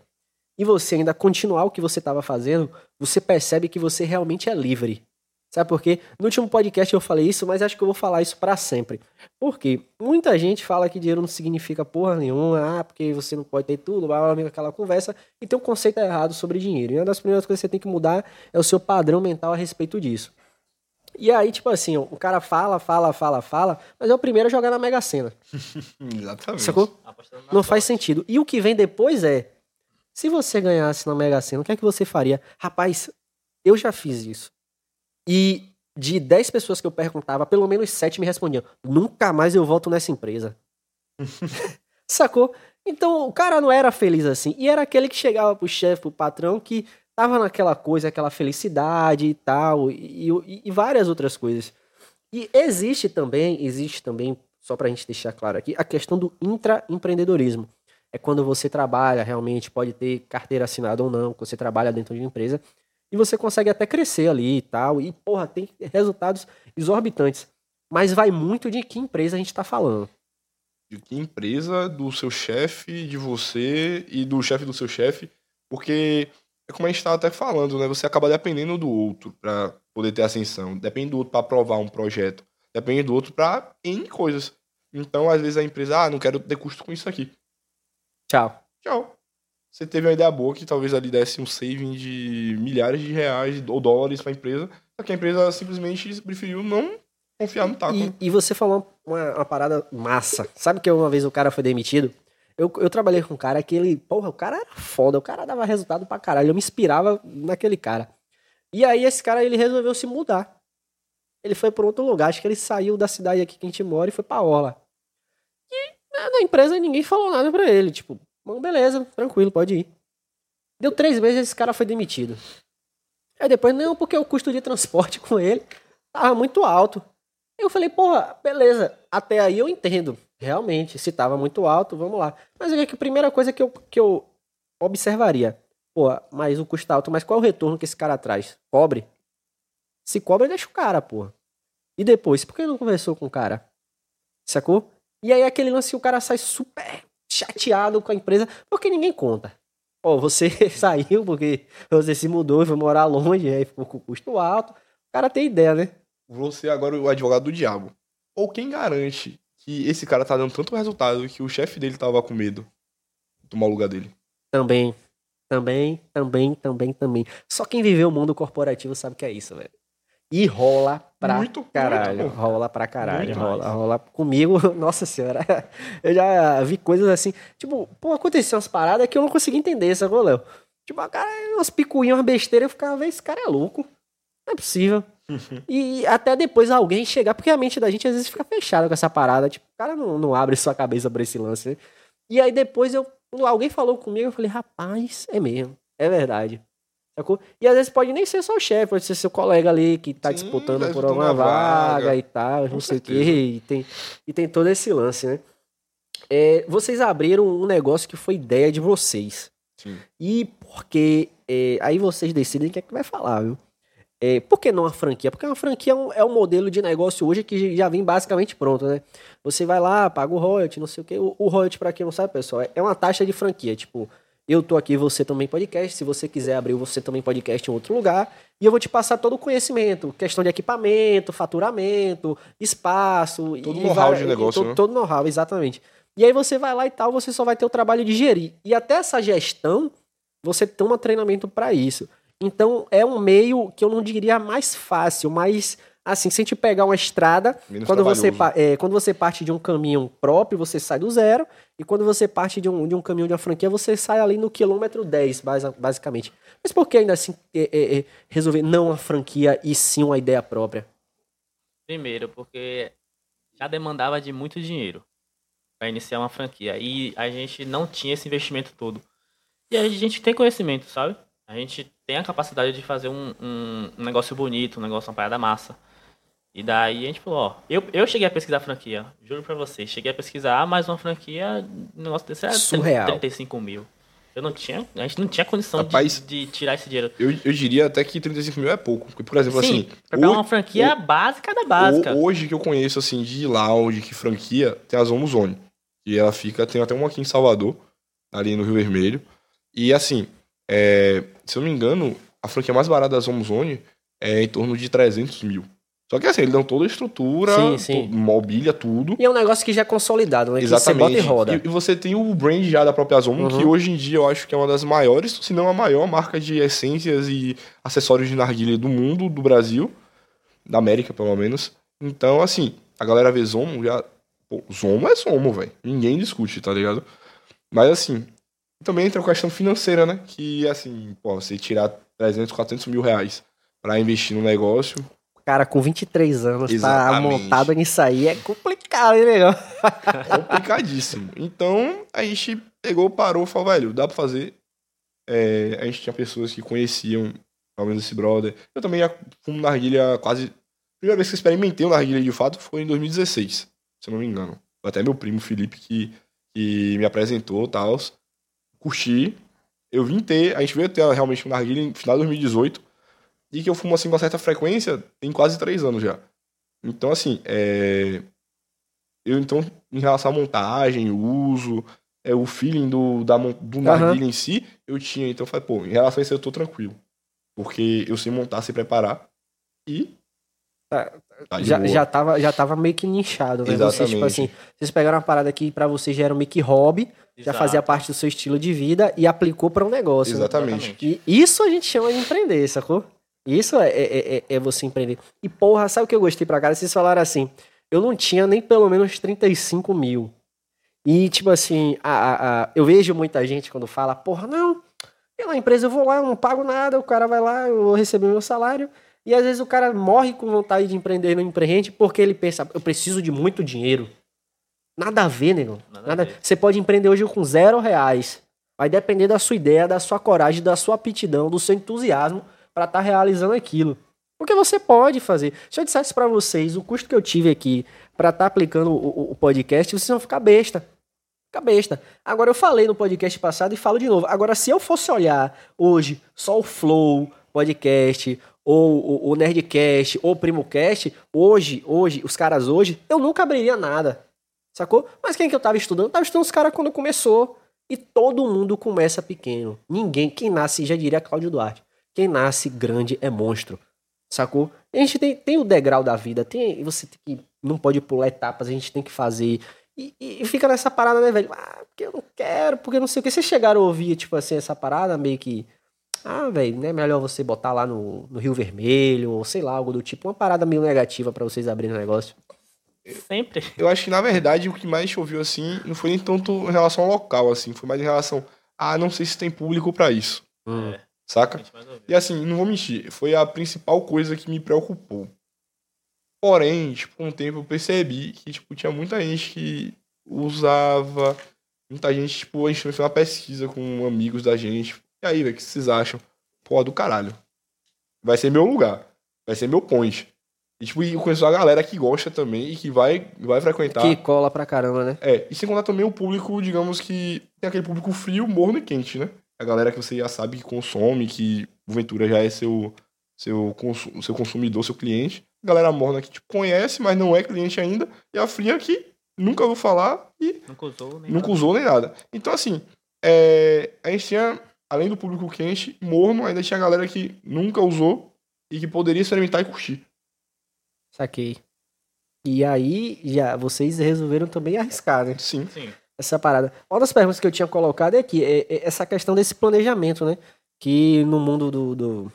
S1: e você ainda continuar o que você estava fazendo, você percebe que você realmente é livre. Sabe por quê? No último podcast eu falei isso, mas acho que eu vou falar isso para sempre. Por quê? Muita gente fala que dinheiro não significa porra nenhuma, ah, porque você não pode ter tudo, blá, blá, blá, aquela conversa, e tem um conceito errado sobre dinheiro. E uma das primeiras coisas que você tem que mudar é o seu padrão mental a respeito disso. E aí, tipo assim, o cara fala, fala, fala, fala, mas é o primeiro a jogar na Mega Sena.
S2: Exatamente.
S1: Sacou? Não faz sentido. E o que vem depois é, se você ganhasse na Mega Sena, o que é que você faria? Rapaz, eu já fiz isso. E de 10 pessoas que eu perguntava, pelo menos 7 me respondiam: nunca mais eu volto nessa empresa. Sacou? Então o cara não era feliz assim. E era aquele que chegava pro chefe, pro patrão, que tava naquela coisa, aquela felicidade e tal, e, e, e várias outras coisas. E existe também, existe também, só pra gente deixar claro aqui, a questão do intraempreendedorismo é quando você trabalha realmente, pode ter carteira assinada ou não, você trabalha dentro de uma empresa e você consegue até crescer ali e tal. E, porra, tem resultados exorbitantes. Mas vai muito de que empresa a gente está falando.
S2: De que empresa, do seu chefe, de você e do chefe do seu chefe. Porque é como a gente estava até falando, né? Você acaba dependendo do outro para poder ter ascensão. Depende do outro para aprovar um projeto. Depende do outro para N coisas. Então, às vezes, a empresa, ah, não quero ter custo com isso aqui.
S1: Tchau.
S2: Tchau. Você teve uma ideia boa que talvez ali desse um saving de milhares de reais ou dólares para a empresa, só que a empresa simplesmente preferiu não confiar no taco.
S1: E, e você falou uma, uma, parada massa. Sabe que uma vez o cara foi demitido? Eu, eu trabalhei com um cara que ele, porra, o cara era foda, o cara dava resultado pra caralho, eu me inspirava naquele cara. E aí esse cara, ele resolveu se mudar. Ele foi para outro lugar, acho que ele saiu da cidade aqui que a gente mora e foi pra Orla. E na empresa ninguém falou nada pra ele. Tipo, bom, beleza, tranquilo, pode ir. Deu três meses esse cara foi demitido. Aí depois, não, porque o custo de transporte com ele tava muito alto. Eu falei, porra, beleza, até aí eu entendo. Realmente, se tava muito alto, vamos lá. Mas é que a primeira coisa que eu, que eu observaria, pô, mas o custo tá alto, mas qual é o retorno que esse cara traz? Cobre? Se cobre, deixa o cara, porra. E depois, por que não conversou com o cara? Sacou? E aí aquele lance o cara sai super chateado com a empresa, porque ninguém conta. Ó, você saiu porque você se mudou e foi morar longe, aí ficou com custo alto. O cara tem ideia, né?
S2: Você agora é o advogado do diabo. Ou quem garante que esse cara tá dando tanto resultado que o chefe dele tava com medo de tomar o lugar dele?
S1: Também. Também, também, também, também. Só quem viveu o mundo corporativo sabe que é isso, velho. E rola pra muito, caralho. Muito, rola pra caralho. Rola, mais. rola comigo. Nossa senhora. Eu já vi coisas assim. Tipo, pô, aconteceu umas paradas que eu não consegui entender, sacou, Léo? Tipo, cara, umas picuinhas, umas besteiras, eu ficava, esse cara é louco. Não é possível. e até depois alguém chegar, porque a mente da gente às vezes fica fechada com essa parada. Tipo, o cara não, não abre sua cabeça pra esse lance. E aí depois eu. Alguém falou comigo, eu falei, rapaz, é mesmo. É verdade. E às vezes pode nem ser só o chefe, pode ser seu colega ali que tá Sim, disputando por alguma vaga, vaga, e tal, não sei o quê. E tem, e tem todo esse lance, né? É, vocês abriram um negócio que foi ideia de vocês.
S2: Sim.
S1: E porque. É, aí vocês decidem o que é que vai falar, viu? É, por que não a franquia? Porque uma franquia é um, é um modelo de negócio hoje que já vem basicamente pronto, né? Você vai lá, paga o royalty, não sei o quê. O, o royalty, pra quem não sabe, pessoal, é, é uma taxa de franquia. Tipo, eu tô aqui, você também podcast. Se você quiser abrir você também podcast em outro lugar. E eu vou te passar todo o conhecimento. Questão de equipamento, faturamento, espaço.
S2: Todo know-how de negócio,
S1: Todo,
S2: né?
S1: todo know-how, exatamente. E aí você vai lá e tal, você só vai ter o trabalho de gerir. E até essa gestão, você toma treinamento para isso. Então é um meio que eu não diria mais fácil, mas assim, se a gente pegar uma estrada,
S2: Menos
S1: quando você, é, quando você parte de um caminho próprio, você sai do zero. E quando você parte de um, de um caminho de uma franquia, você sai ali no quilômetro 10, basa- basicamente. Mas por que ainda assim é, é, é, resolver não a franquia e sim uma ideia própria?
S3: Primeiro, porque já demandava de muito dinheiro para iniciar uma franquia. E a gente não tinha esse investimento todo. E a gente tem conhecimento, sabe? A gente tem a capacidade de fazer um, um, um negócio bonito, um negócio, uma parada massa. E daí a gente falou, ó, eu, eu cheguei a pesquisar a franquia, juro pra vocês, cheguei a pesquisar, ah, mais uma franquia, negócio desse era
S1: Surreal.
S3: 35 mil. Eu não tinha, a gente não tinha condição de-
S2: Rapaz,
S3: de, tirar esse dinheiro.
S2: Eu, eu diria até que 35 mil é pouco. Porque, por exemplo,
S3: Sim,
S2: assim.
S3: pra pegar
S2: ho-
S3: uma franquia básica da básica.
S2: ho- Hoje que eu conheço, assim, de lounge, que franquia, tem a Zomo Zone. E ela fica, tem até uma aqui em Salvador, ali no Rio Vermelho. E assim, é, se eu não me engano, a franquia mais barata da Zomo Zone é em torno de 300 mil. Só que assim, eles dão toda a estrutura,
S1: Sim, sim.
S2: mobília, tudo.
S1: E é um negócio que já é consolidado, né? Que
S2: Exatamente.
S1: você bota e roda.
S2: E, você tem o brand já da própria Zomo,
S1: Uhum.
S2: que hoje em dia eu acho que é uma das maiores, se não a maior marca de essências e acessórios de narguilha do mundo, do Brasil, da América pelo menos. Então, assim, a galera vê Zomo já. Pô, Zomo é Zomo, velho. Ninguém discute, tá ligado? Mas assim, também entra a questão financeira, né? Que assim, pô, você tirar 300, 400 mil reais pra investir no negócio,
S1: Cara, com 23 anos, tá
S2: Exatamente.
S1: montado nisso aí, é complicado, hein, negão?
S2: complicadíssimo. Então, a gente pegou, parou, falou, velho, dá pra fazer. É, a gente tinha pessoas que conheciam, pelo menos esse brother. Eu também já fumo narguilha quase. A primeira vez que eu experimentei o narguilha de fato foi em 2016, se eu não me engano. Até meu primo Felipe que, que me apresentou e tal. Curti. Eu vim ter, a gente veio ter realmente um narguilha em final de 2018. E que eu fumo assim com certa frequência tem quase três anos já. Então, assim, é, eu então, em relação à montagem, o uso, é, o feeling do, da, do narguilha em si, eu tinha. Então eu falei, pô, em relação a isso eu tô tranquilo. Porque eu sei montar, sei preparar. E.
S1: Tá-
S2: tá
S1: já,
S2: boa.
S1: já, tava, já tava meio que nichado, né? Vocês, tipo
S2: Exatamente.
S1: assim, vocês pegaram uma parada que pra vocês já era meio que hobby, já
S3: Exato.
S1: fazia parte do seu estilo de vida e aplicou pra um negócio. né?
S2: Exatamente.
S1: E isso a gente chama de empreender, sacou? Isso é, é, é, é você empreender. E porra, sabe o que eu gostei pra cara? Vocês falaram assim, eu não tinha nem pelo menos 35 mil. E tipo assim, a, a- a- eu vejo muita gente quando fala, porra, não, na empresa eu vou lá, eu não pago nada, o cara vai lá, eu vou receber meu salário. E às vezes o cara morre com vontade de empreender e não empreende porque ele pensa, eu preciso de muito dinheiro. Nada a ver, negão.
S3: Nada
S1: Nada
S3: ver.
S1: Você pode empreender hoje com zero reais. Vai depender da sua ideia, da sua coragem, da sua aptidão, do seu entusiasmo para estar realizando aquilo. Porque você pode fazer. Se eu dissesse para vocês o custo que eu tive aqui para estar aplicando o, o- podcast, vocês vão ficar besta. Fica besta. Agora eu falei no podcast passado e falo de novo. Agora, se eu fosse olhar hoje só o Flow podcast, ou o, o Nerdcast, ou o PrimoCast, hoje, hoje, os caras hoje, eu nunca abriria nada. Sacou? Mas quem que eu tava estudando? Eu tava estudando os caras quando começou. E todo mundo começa pequeno. Ninguém, quem nasce, já diria Cláudio Duarte, quem nasce grande é monstro. Sacou? A gente tem, tem o degrau da vida, tem, você tem que, não pode pular etapas, a gente tem que fazer. E, e- fica nessa parada, né, velho? Ah, porque eu não quero, porque não sei o que. Vocês chegaram a ouvir, tipo assim, essa parada meio que. Ah, velho, não é melhor você botar lá no, no Rio Vermelho, ou sei lá, algo do tipo, uma parada meio negativa pra vocês abrirem o negócio.
S3: Sempre.
S2: Eu acho que, na verdade, o que mais choveu assim não foi nem tanto em relação ao local, assim, foi mais em relação. Ah, não sei se tem público pra isso.
S3: É,
S2: Saca? E assim, não vou mentir, foi a principal coisa que me preocupou. Porém, tipo, com o tempo eu percebi que, tipo, tinha muita gente que usava, muita gente, tipo, a gente fez uma pesquisa com amigos da gente. E aí, velho, o que vocês acham? Pô, do caralho. Vai ser meu lugar. Vai ser meu point. E, tipo, e eu conheço a galera que gosta também e que vai, vai frequentar.
S1: Que cola pra caramba, né?
S2: É, e sem contar também o público, digamos que tem aquele público frio, morno e quente, né? A galera que você já sabe que consome, que porventura já é seu, seu, consu- seu consumidor, seu cliente. A galera morna que te conhece, mas não é cliente ainda. E a fria que nunca ouviu falar e
S3: Nunca usou, nem
S2: nunca
S3: nada.
S2: usou nem nada. Então, assim, é, a gente tinha, além do público quente, morno, ainda tinha galera que nunca usou e que poderia experimentar e curtir.
S1: Saquei. E aí, já vocês resolveram também arriscar, né?
S2: Sim.
S3: Sim.
S1: Essa parada. Uma das perguntas que eu tinha colocado é aqui, é, é essa questão desse planejamento, né? Que no mundo do, do-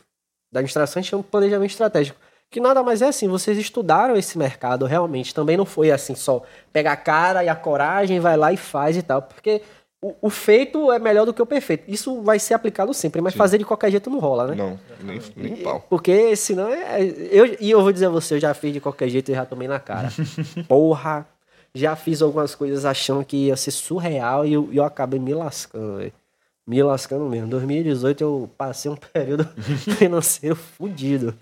S1: da administração a gente chama de planejamento estratégico. Que nada mais é assim, vocês estudaram esse mercado realmente. Também não foi assim só pegar a cara e a coragem, vai lá e faz e tal. Porque o, o feito é melhor do que o perfeito. Isso vai ser aplicado sempre, mas
S2: Sim.
S1: fazer de qualquer jeito não rola, né?
S2: Não, nem, nem pau.
S1: Porque senão é. Eu, e eu vou dizer a você, eu já fiz de qualquer jeito e já tomei na cara. Porra! Já fiz algumas coisas achando que ia ser surreal e eu, eu acabei me lascando, velho. Me lascando mesmo. 2018 eu passei um período financeiro fudido.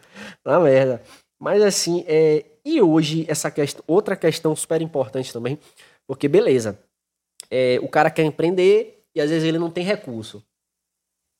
S1: Na merda. Mas assim, é, e hoje, essa questão, outra questão super importante também, porque beleza, é, o cara quer empreender e às vezes ele não tem recurso.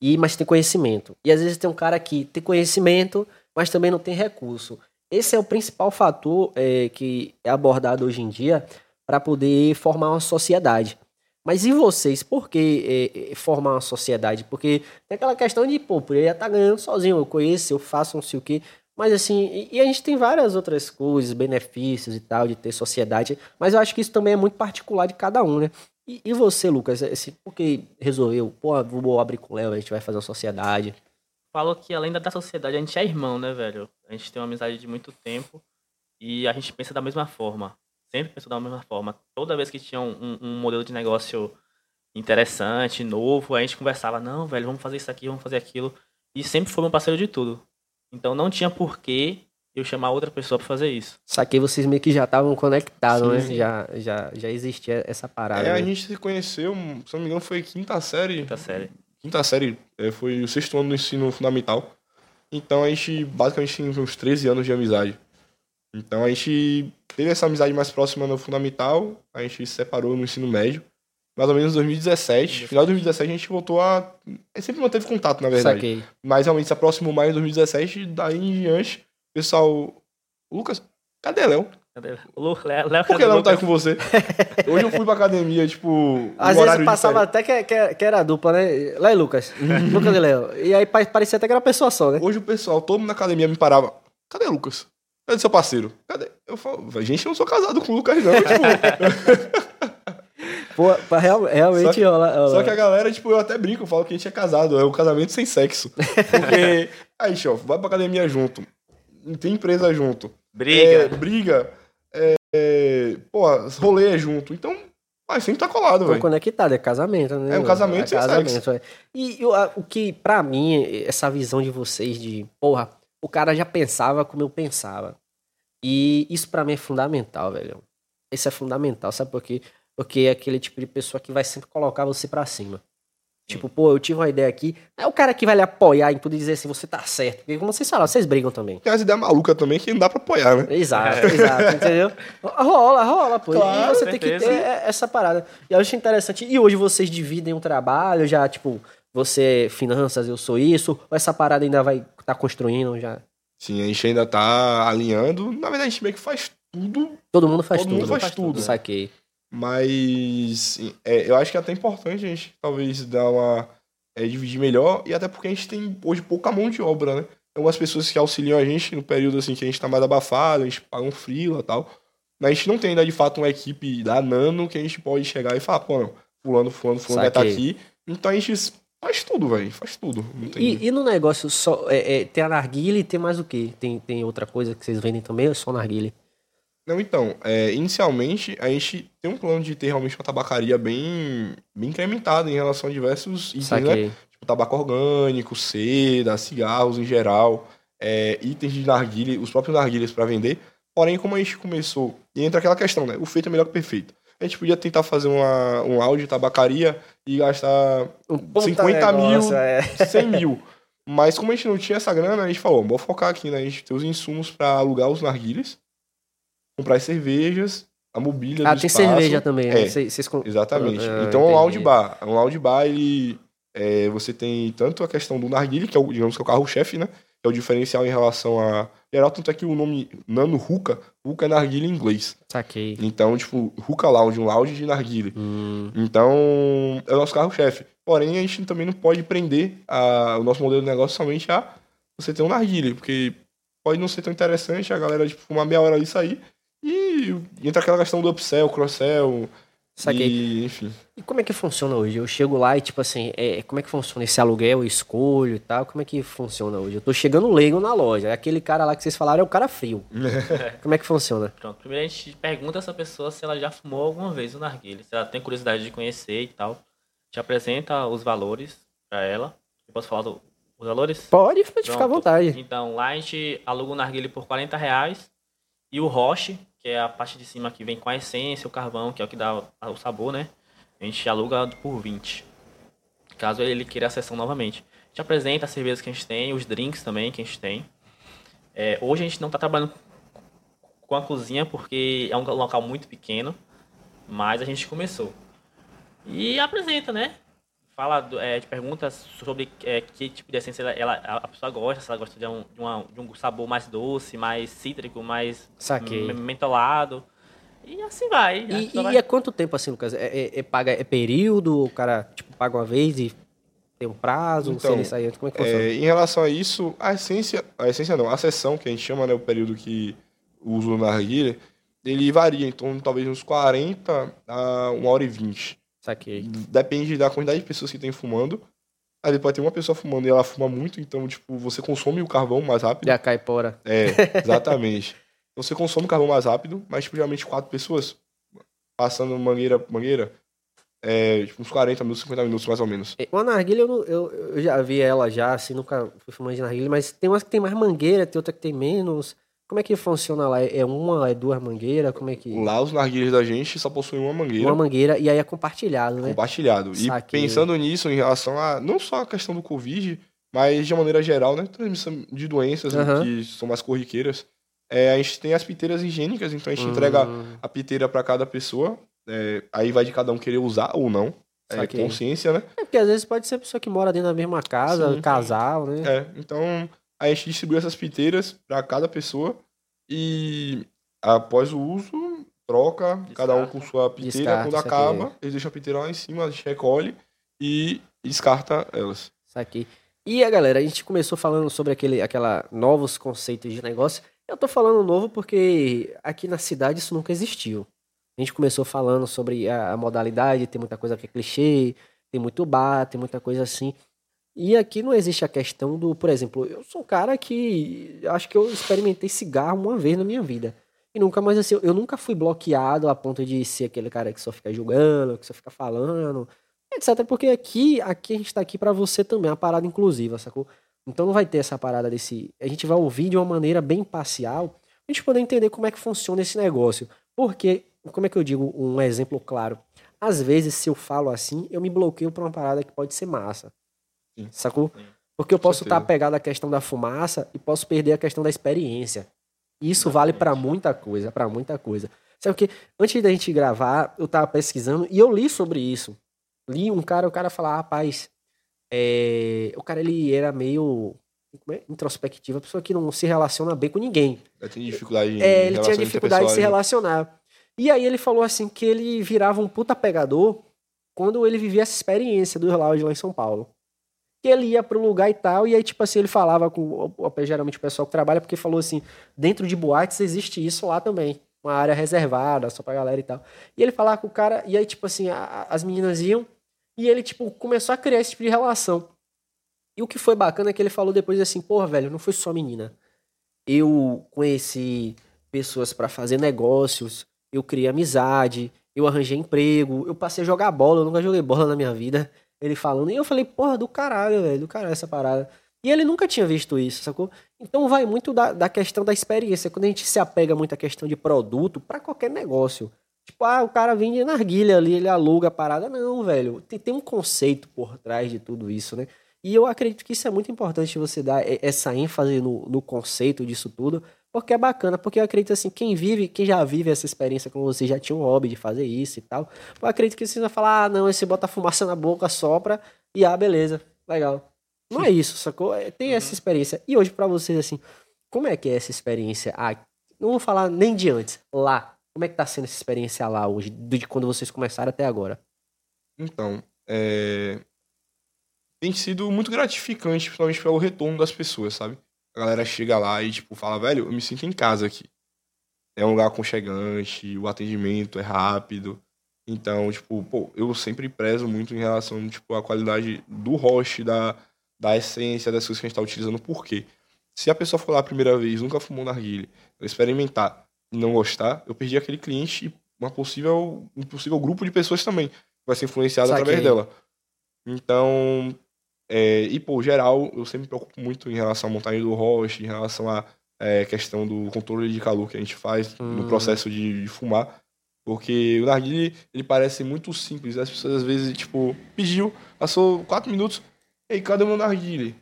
S1: E, mas tem conhecimento. E às vezes tem um cara que tem conhecimento, mas também não tem recurso. Esse é o principal fator é, que é abordado hoje em dia para poder formar uma sociedade. Mas e vocês? Por que é, é, formar uma sociedade? Porque tem aquela questão de, pô, por ele já tá ganhando sozinho, eu conheço, eu faço não sei o quê. Mas assim, e, a gente tem várias outras coisas, benefícios e tal, de ter sociedade. Mas eu acho que isso também é muito particular de cada um, né? E, e você, Lucas, assim, por que resolveu, pô, vou abrir com o Léo, a gente vai fazer uma sociedade?
S3: Falou que além da- da sociedade, a gente é irmão, né, velho? A gente tem uma amizade de muito tempo e a gente pensa da mesma forma. Sempre pensou da mesma forma. Toda vez que tinha um, um- um modelo de negócio interessante, novo, a gente conversava, não, velho, vamos fazer isso aqui, vamos fazer aquilo. E sempre foi meu parceiro de tudo. Então não tinha porquê eu chamar outra pessoa pra fazer isso.
S1: Saquei, vocês meio que já estavam conectados,
S2: Sim,
S1: né?
S2: sim.
S1: Já, já, já existia essa parada.
S2: É, a
S1: né?
S2: gente se conheceu, se não me engano, foi quinta série.
S3: Tá sério.
S2: Quinta série, é, foi o sexto ano do ensino fundamental. Então a gente basicamente tem uns 13 anos de amizade. Então a gente teve essa amizade mais próxima no fundamental, a gente se separou no ensino médio. Mais ou menos em 2017. Final de 2017 a gente voltou a. Sempre manteve contato, na verdade.
S1: Saquei.
S2: Mas realmente se aproximou mais em 2017, daí em diante, o pessoal. Lucas, cadê Léo?
S3: Cadê? O Lu- Léo,
S2: Por que
S3: o
S2: não tá com você? Hoje eu fui pra academia, tipo.
S1: Às vezes passava até que, que, que era dupla, né? Léo e Lucas. Lucas e Léo. E aí pa- parecia até que era uma pessoa só, né?
S2: Hoje o pessoal, todo mundo na academia me parava. Cadê Lucas? Cadê seu parceiro? Cadê? Eu falo, gente, eu não sou casado com o Lucas, não. tipo,
S1: Pô, real- realmente
S2: Só que-
S1: rola. rola.
S2: só que a galera, tipo, eu até brinco, eu falo que a gente é casado, é um casamento sem sexo. Porque, aí, ó, vai pra academia junto, tem empresa junto,
S3: Briga.
S2: é, briga, é, é, pô, rolê é junto. Então, vai sempre tá colado, velho.
S1: conectado, é casamento, né?
S2: É um casamento
S1: é
S2: sem
S1: casamento, é. E, e o- que, pra mim, essa visão de vocês de, porra, o cara já pensava como eu pensava. E isso pra mim é fundamental, velho. Isso é fundamental, sabe por quê? Porque é aquele tipo de pessoa que vai sempre colocar você pra cima. Tipo, pô, eu tive uma ideia aqui. É o cara que vai lhe apoiar em tudo e dizer assim, você tá certo. Porque como vocês falaram, vocês brigam também.
S2: Tem umas ideias malucas também que não dá pra apoiar, né?
S1: Exato, exato, entendeu? Rola, rola, pô.
S2: Claro,
S1: e você tem que
S3: certeza.
S1: ter é, essa parada. E eu acho interessante. E hoje vocês dividem o trabalho, já, tipo, você é finanças, eu sou isso, ou essa parada ainda vai estar tá construindo já?
S2: Sim, a gente ainda tá alinhando. Na verdade, a gente meio que faz tudo
S1: Todo mundo faz
S2: Todo
S1: tudo.
S2: mundo faz tudo.
S1: Saquei.
S2: Mas é, eu acho que é até importante a gente talvez dar uma. é, dividir melhor, e até porque a gente tem hoje pouca mão de obra, né? Tem algumas pessoas que auxiliam a gente no período assim que a gente tá mais abafado, a gente paga um freela e tal. Mas a gente não tem ainda de fato uma equipe da Nano que a gente pode chegar e falar, pô, não, fulano, fulano, fulano vai estar
S1: Saquei.
S2: aqui. Então a gente faz tudo, velho. Faz tudo.
S1: E, e no negócio, só, é, é, tem a narguile e tem mais o quê? Tem, tem outra coisa que vocês vendem também ou é só narguile?
S2: Não, então, é, inicialmente a gente tem um plano de ter realmente uma tabacaria bem, bem incrementada em relação a diversos itens, né?
S1: Saquei.
S2: tipo tabaco orgânico, seda, cigarros em geral, é, itens de narguilha, os próprios narguilhas para vender. Porém, como a gente começou, e entra aquela questão, né? O feito é melhor que o perfeito. A gente podia tentar fazer uma, um áudio de tabacaria e gastar
S1: Um puta
S2: 50 mil,
S1: negócio, é.
S2: 100 mil. Mas como a gente não tinha essa grana, a gente falou, vamos focar aqui, né? A gente ter os insumos para alugar os narguilhas, comprar as cervejas, a mobília
S1: Ah,
S2: do
S1: tem
S2: espaço.
S1: cerveja também, né?
S2: É.
S1: Vocês, vocês com-
S2: Exatamente.
S1: Ah,
S2: então, um
S1: entendi.
S2: lounge bar. Um lounge bar, ele... é, você tem tanto a questão do narguilha, que é o, digamos que é o carro-chefe, né? que é o diferencial em relação a geral, tanto é que o nome Nano Ruka, Ruka é narguilha em inglês.
S1: Saquei.
S2: Então, tipo, Ruka Lounge, um lounge de narguilha.
S1: Hum,
S2: Então, é o nosso carro-chefe. Porém, a gente também não pode prender a- o nosso modelo de negócio somente a você ter um narguilha, porque pode não ser tão interessante a galera, tipo, fumar meia hora ali e sair. E entra aquela questão do upsell, cross-sell,
S1: saquei.
S2: e, enfim.
S1: E como é que funciona hoje? Eu chego lá e, tipo assim, é, como é que funciona esse aluguel, eu escolho e tal? Como é que funciona hoje? Eu tô chegando leigo na loja. É Aquele cara lá que vocês falaram é o cara frio. como é que funciona?
S3: Pronto, primeiro a gente pergunta essa pessoa se ela já fumou alguma vez o narguilé, se ela tem curiosidade de conhecer e tal. A gente apresenta os valores pra ela. Eu posso falar do- os valores?
S1: Pode, pode ficar à vontade.
S3: Então, lá a gente aluga o narguilé por 40 reais e o roche, que é a parte de cima que vem com a essência, o carvão, que é o que dá o sabor, né? A gente aluga por 20. Caso ele queira a sessão novamente. A gente apresenta as cervejas que a gente tem, os drinks também que a gente tem. É, hoje a gente não está trabalhando com a cozinha porque é um local muito pequeno, mas a gente começou. E apresenta, né? Fala, é, te pergunta sobre é, que tipo de essência ela, ela- a pessoa gosta, se ela gosta de um, de, uma- de um sabor mais doce, mais cítrico, mais me- mentolado. E assim vai.
S1: E, e
S3: vai-
S1: é quanto tempo assim, Lucas? É, é- é paga, é período? O cara, tipo, paga uma vez e tem um prazo?
S2: Então,
S1: se ele sai antes, como é que funciona?
S2: É, em relação a isso, a essência, a essência não, a sessão que a gente chama, né, o período que o uso do narguilha, ele varia torno talvez uns 40 a 1 hora e 20.
S1: Saquei.
S2: Depende da quantidade de pessoas que tem fumando. Aí pode ter uma pessoa fumando e ela fuma muito, então, tipo, você consome o carvão mais rápido.
S1: Já cai fora.
S2: É, exatamente. Você consome o carvão mais rápido, mas, tipo, geralmente quatro pessoas passando mangueira mangueira, é, tipo, uns 40 minutos, 50 minutos, mais ou menos.
S1: É, Uma narguilha, eu, eu, eu já vi ela já, assim, nunca fui fumante de narguilha, mas tem umas que tem mais mangueira, tem outra que tem menos. Como é que funciona lá? É uma, é duas mangueiras? Como é que...
S2: Lá, os narguilhas da gente só possuem uma mangueira.
S1: Uma mangueira, e aí é compartilhado, né?
S2: compartilhado. E
S1: Saquei.
S2: pensando nisso em relação a não só a questão do Covid, mas de uma maneira geral, né? Transmissão de doenças né,
S1: Aham.
S2: que são mais corriqueiras. É, a gente tem as piteiras higiênicas, então a gente entrega
S1: Hum,
S2: a piteira para cada pessoa. É, aí vai de cada um querer usar ou não. É consciência, né?
S1: É porque às vezes pode ser pessoa que mora dentro da mesma casa,
S2: Sim.
S1: casal, né?
S2: É, então a gente distribui essas piteiras para cada pessoa e após o uso, troca cada um com sua piteira.
S1: Descarta,
S2: Quando
S1: saquei.
S2: acaba, eles deixam a piteira lá em cima, a gente recolhe e descarta elas.
S1: Isso aqui. E a galera, a gente começou falando sobre aquele, aquela novos conceitos de negócio. Eu tô falando novo porque aqui na cidade isso nunca existiu. A gente começou falando sobre a, a modalidade, tem muita coisa que é clichê, tem muito bar, tem muita coisa assim. E aqui não existe a questão do, por exemplo, eu sou um cara que acho que eu experimentei cigarro uma vez na minha vida. E nunca mais assim, eu nunca fui bloqueado a ponto de ser aquele cara que só fica julgando, que só fica falando, etc. Porque aqui, aqui a gente tá aqui pra você também, é uma parada inclusiva, sacou? Então não vai ter essa parada desse. A gente vai ouvir de uma maneira bem parcial, pra gente poder entender como é que funciona esse negócio. Porque, como é que eu digo um exemplo claro? Às vezes, se eu falo assim, eu me bloqueio pra uma parada que pode ser massa.
S2: Sim.
S1: Sacou?
S3: Sim.
S1: Porque eu posso estar
S2: certeza.
S1: pegado à questão da fumaça e posso perder a questão da experiência. Isso vale pra muita coisa, pra muita coisa. Sabe o que? Antes da gente gravar, eu tava pesquisando e eu li sobre isso. Li um cara, o cara falava, rapaz, é, o cara ele era meio é? introspectivo, a pessoa que não se relaciona bem com ninguém.
S2: Eu tenho dificuldade
S1: É, ele tinha dificuldade de se relacionar. E aí ele falou assim que ele virava um puta pegador quando ele vivia essa experiência do lounge lá em São Paulo. Que ele ia pro lugar e tal, e aí, tipo assim, ele falava com geralmente o pessoal que trabalha, porque falou assim: dentro de boates existe isso lá também. Uma área reservada só pra galera e tal. E ele falava com o cara, e aí, tipo assim, a- as meninas iam, e ele, tipo, começou a criar esse tipo de relação. E o que foi bacana é que ele falou depois assim: porra, velho, não foi só menina. Eu conheci pessoas pra fazer negócios, eu criei amizade, eu arranjei emprego, eu passei a jogar bola, eu nunca joguei bola na minha vida. Ele falando, e eu falei, porra, do caralho, velho, do caralho essa parada. E ele nunca tinha visto isso, sacou? Então vai muito da, da questão da experiência. Quando a gente se apega muito à questão de produto pra qualquer negócio. Tipo, ah, o cara vende narguilha ali, ele aluga a parada. Não, velho. Tem, tem um conceito por trás de tudo isso, né? E eu acredito que isso é muito importante você dar essa ênfase no, no conceito disso tudo, porque é bacana, porque eu acredito assim, quem vive, quem já vive essa experiência como você, já tinha um hobby de fazer isso e tal, eu acredito que você vai falar, ah, não, esse bota fumaça na boca, sopra, e ah, beleza, legal. Não é isso, sacou? É, Tem essa experiência. E hoje, pra vocês, assim, como é que é essa experiência? Ah, não vou falar nem de antes, lá. Como é que tá sendo essa experiência lá hoje, de quando vocês começaram até agora?
S2: Então, é... tem sido muito gratificante, principalmente pelo retorno das pessoas, sabe? A galera chega lá e, tipo, fala, velho, eu me sinto em casa aqui. É um lugar aconchegante, o atendimento é rápido. Então, tipo, pô, eu sempre prezo muito em relação, tipo, à qualidade do host, da, da essência das coisas que a gente tá utilizando. Por quê? Se a pessoa for lá a primeira vez, nunca fumou narguile, ela experimentar e não gostar, eu perdi aquele cliente e uma possível, um possível grupo de pessoas também que vai ser influenciado
S1: Saquei.
S2: através dela. Então, é, e pô, geral, eu sempre me preocupo muito em relação à montagem do host, em relação à é, questão do controle de calor que a gente faz
S1: Hum.
S2: no processo de, de fumar. Porque o narguile, ele parece muito simples. As pessoas às vezes, tipo, pediu, passou quatro minutos, ei, cadê o meu narguile?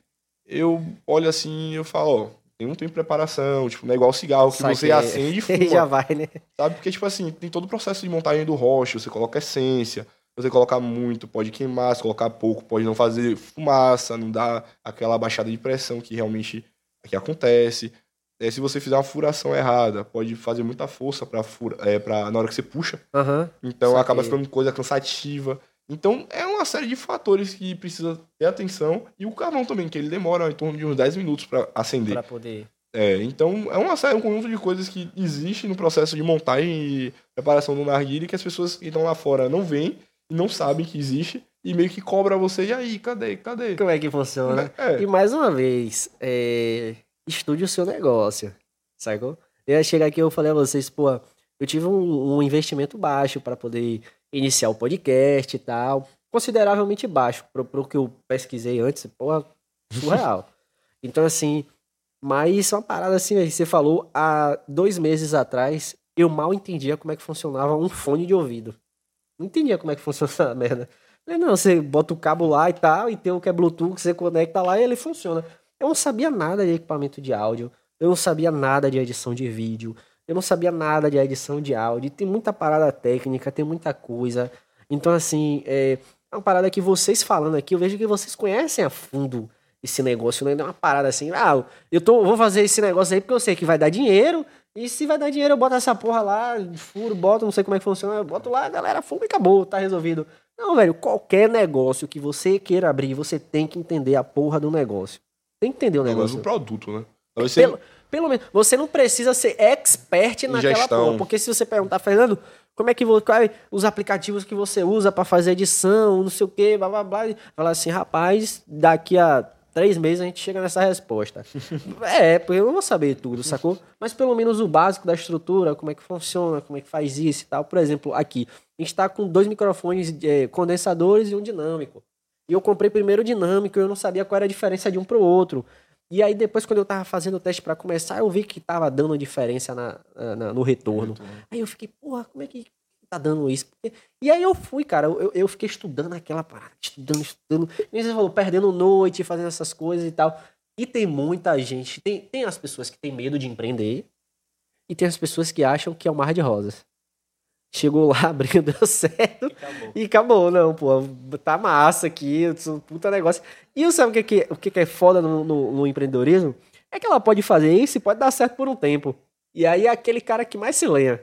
S2: Eu olho assim e eu falo, ó, tem um tempo de preparação, tipo, não é igual cigarro que você
S1: Saquei.
S2: acende e fuma.
S1: já vai, né?
S2: Sabe? Porque, tipo assim, tem todo o processo de montagem do roche, você coloca essência, você colocar muito, pode queimar, se colocar pouco, pode não fazer fumaça, não dá aquela baixada de pressão que realmente aqui acontece. É, se você fizer uma furação errada, pode fazer muita força pra fura, é, pra, na hora que você puxa.
S1: Aham.
S2: Então
S1: Saquei.
S2: acaba ficando coisa cansativa. Então é uma série de fatores que precisa ter atenção. E o carvão também, que ele demora em torno de uns 10 minutos pra acender.
S1: Pra poder.
S2: É, então é uma série, um conjunto de coisas que existe no processo de montagem e preparação do narguile que as pessoas que estão lá fora não veem não sabem que existe e meio que cobra você, e aí, cadê, cadê?
S1: Como é que funciona?
S2: É,
S1: E mais uma vez, é, estude o seu negócio, sacou? Eu ia chegar aqui e eu falei a vocês, pô, eu tive um, um investimento baixo para poder iniciar o podcast e tal, consideravelmente baixo pro, pro que eu pesquisei antes, pô, surreal. então, assim, mas uma parada assim, você falou, há dois meses atrás, eu mal entendia como é que funcionava um fone de ouvido. Não entendia como é que funciona essa merda. Falei, não, você bota o cabo lá e tal, e tem o que é Bluetooth, você conecta lá e ele funciona. Eu não sabia nada de equipamento de áudio, eu não sabia nada de edição de vídeo, eu não sabia nada de edição de áudio, tem muita parada técnica, tem muita coisa. Então, assim, é é uma parada que vocês falando aqui, eu vejo que vocês conhecem a fundo esse negócio, não é uma parada assim, ah, eu tô, vou fazer esse negócio aí porque eu sei que vai dar dinheiro, e se vai dar dinheiro eu boto essa porra lá, furo, boto, não sei como é que funciona, eu boto lá, galera, fuma e acabou, tá resolvido. Não, velho, qualquer negócio que você queira abrir, você tem que entender a porra do negócio. Tem que entender o negócio.
S2: o produto, né? Você-
S1: Pelo, pelo menos, você não precisa ser expert naquela
S2: gestão.
S1: porra. Porque se você perguntar, Fernando, como é que qual é os aplicativos que você usa pra fazer edição, não sei o quê, blá blá blá. Falar assim, rapaz, daqui a três meses a gente chega nessa resposta. é, porque eu não vou saber tudo, sacou? Mas pelo menos o básico da estrutura, como é que funciona, como é que faz isso e tal. Por exemplo, aqui, a gente tá com dois microfones eh, condensadores e um dinâmico. E eu comprei primeiro o dinâmico, eu não sabia qual era a diferença de um pro outro. E aí depois, quando eu tava fazendo o teste pra começar, eu vi que tava dando diferença na, na- no retorno. Aí eu fiquei, porra, como é que tá dando isso? Porque- E aí eu fui, cara, eu, eu fiquei estudando aquela parada, estudando, estudando. E você falou, perdendo noite, fazendo essas coisas e tal. E tem muita gente, tem, tem as pessoas que têm medo de empreender e tem as pessoas que acham que é o mar de rosas. Chegou lá, abriu, deu certo.
S3: Acabou.
S1: E acabou, não, pô, tá massa aqui, um puta negócio. E eu sabe o que, que, o que, que é foda no, no, no empreendedorismo? É que ela pode fazer isso e pode dar certo por um tempo. E aí é aquele cara que mais se lenha.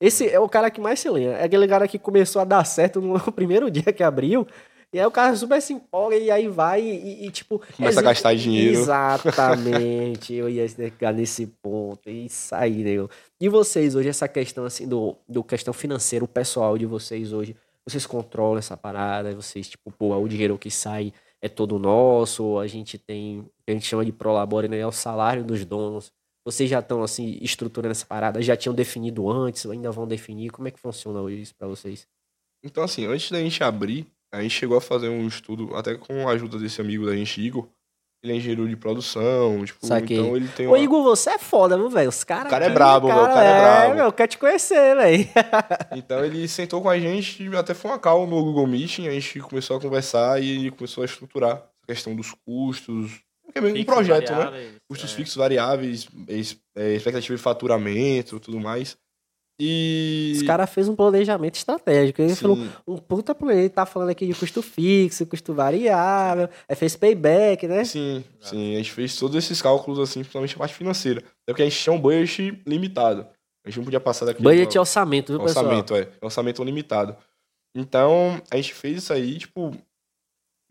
S1: Esse é o cara que mais se lenha. É aquele cara que começou a dar certo no primeiro dia que abriu. E aí o cara super se empolga e aí vai e, e, tipo.
S2: Começa a gastar dinheiro.
S1: Exatamente. eu ia chegar nesse ponto. Isso aí, nego. E vocês hoje, essa questão assim do, do questão financeira, o pessoal de vocês hoje, vocês controlam essa parada, vocês, tipo, pô, o dinheiro que sai é todo nosso, a gente tem, a gente chama de prolabore, né? É o salário dos donos. Vocês já estão, assim, estruturando essa parada? Já tinham definido antes, ainda vão definir? Como é que funciona hoje isso pra vocês?
S2: Então, assim, antes da gente abrir, a gente chegou a fazer um estudo, até com a ajuda desse amigo da gente, Igor. Ele é engenheiro de produção, tipo,
S1: Saquei.
S2: então ele tem
S1: Ô,
S2: uma...
S1: Igor, você é foda, viu, velho? Os caras.
S2: O cara é brabo, meu, o cara é brabo.
S1: meu, quer te conhecer, velho.
S2: Então ele sentou com a gente, até foi uma call no Google Meeting, a gente começou a conversar e começou a estruturar a questão dos custos, é meio um projeto, né? Custos
S3: é.
S2: fixos, variáveis, é, expectativa de faturamento, tudo mais. E.
S1: Os caras fez um planejamento estratégico. Ele
S2: Sim.
S1: falou, um puta. Ele tá falando aqui de custo fixo, custo variável, aí fez payback, né?
S2: Sim, sim, a gente fez todos esses cálculos, assim, principalmente a parte financeira. Até porque a gente tinha um budget limitado. A gente não podia passar daquele
S1: Budget e orçamento, viu, pessoal?
S2: orçamento, é. Orçamento limitado. Então, a gente fez isso aí, tipo,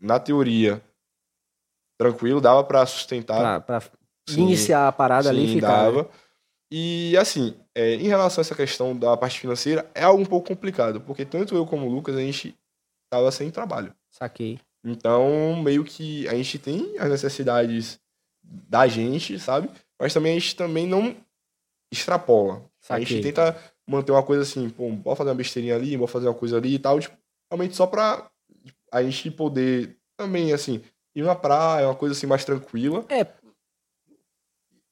S2: na teoria, tranquilo, dava pra sustentar.
S1: Pra, pra
S2: Sim,
S1: iniciar a parada ali e
S2: Sim,
S1: ficar. né?
S2: dava. E assim, é, em relação a essa questão da parte financeira, é algo um pouco complicado, porque tanto eu como o Lucas, a gente tava sem trabalho.
S1: Saquei.
S2: Então, meio que a gente tem as necessidades da gente, sabe? Mas também a gente também não extrapola. A gente
S1: Saquei.
S2: tenta manter uma coisa assim, pô, bora fazer uma besteirinha ali, bora fazer uma coisa ali e tal, tipo, realmente só pra a gente poder também, assim, ir na praia, uma coisa assim mais tranquila.
S1: É.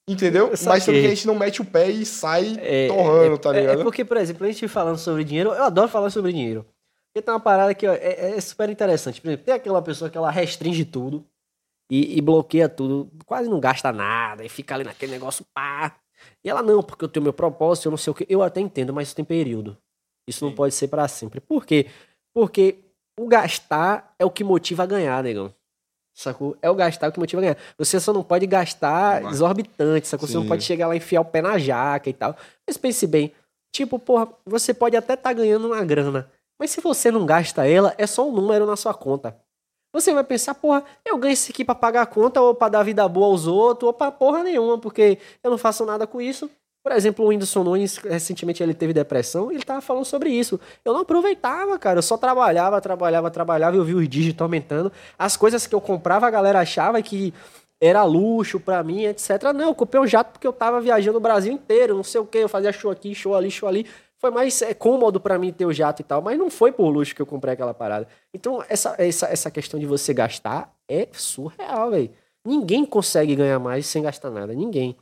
S2: Entendeu?
S1: Eu
S2: Mas
S1: saquei.
S2: que a gente não mete o pé e sai
S1: É,
S2: torrando, tá
S1: É,
S2: ligado?
S1: é porque, por exemplo, a gente falando sobre dinheiro, eu adoro falar sobre dinheiro. Porque tem uma parada que ó, é, é super interessante. Por exemplo, tem aquela pessoa que ela restringe tudo e, e bloqueia tudo, quase não gasta nada e fica ali naquele negócio pá. E ela, não, porque eu tenho meu propósito, eu não sei o que. Eu até entendo, mas isso tem período. Isso não
S3: Sim.
S1: pode ser pra sempre. Por quê? Porque o gastar é o que motiva a ganhar, negão. Sacou? É o gastar o que motiva a ganhar. Você só não pode gastar exorbitante, sacou? Você não
S2: Sim.
S1: pode chegar lá e enfiar o pé na jaca e tal. Mas pense bem, tipo, porra, você pode até estar ganhando uma grana, mas se você não gasta ela, é só um número na sua conta. Você vai pensar, porra, eu ganho isso aqui pra pagar a conta ou pra dar vida boa aos outros ou pra porra nenhuma, porque eu não faço nada com isso. Por exemplo, o Whindersson Nunes, recentemente ele teve depressão ele tava falando sobre isso. Eu não aproveitava, cara. Eu só trabalhava, trabalhava, trabalhava eu vi os dígitos aumentando. As coisas que eu comprava, a galera achava que era luxo pra mim, etc. Não, eu comprei um jato porque eu tava viajando o Brasil inteiro, não sei o que, eu fazia show aqui, show ali, show ali. Foi mais é, cômodo pra mim ter o jato e tal, mas não foi por luxo que eu comprei aquela parada. Então, essa, essa, essa questão de você gastar é surreal, velho. Ninguém consegue ganhar mais sem gastar nada, ninguém.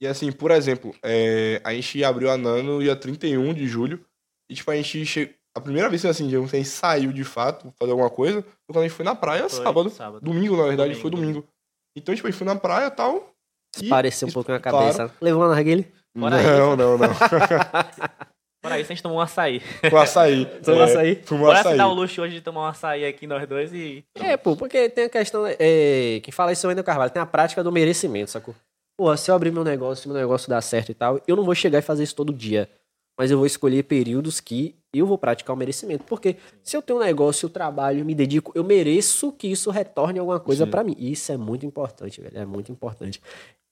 S2: E assim, por exemplo, é, a gente abriu a Nano dia 31 de julho. E tipo, a gente chegou. A primeira vez assim, digamos, que a gente saiu de fato fazer alguma coisa foi quando a gente foi na praia
S3: Foi
S2: sábado.
S3: sábado.
S2: Domingo, na verdade,
S3: Domingo,
S2: foi
S3: domingo.
S2: Então, tipo, a gente foi na praia e tal. e-
S1: Pareceu um pouco na
S2: claro.
S1: cabeça. Levou uma narguilha?
S3: Fora
S2: Não, não, não.
S3: Fora isso, a gente tomou um açaí.
S2: Com açaí.
S1: Tomou açaí?
S2: Fumou
S3: Bora
S2: açaí.
S3: se dar o luxo hoje de tomar um açaí aqui nós dois e.
S1: É, pô, porque tem a questão. É, quem fala isso é o Wendel Carvalho, tem a prática do merecimento, sacou? Pô, se eu abrir meu negócio, se meu negócio dar certo e tal, eu não vou chegar e fazer isso todo dia. Mas eu vou escolher períodos que eu vou praticar o merecimento. Porque se eu tenho um negócio, eu trabalho, me dedico, eu mereço que isso retorne alguma coisa pra mim. Isso é muito importante, velho. É muito importante.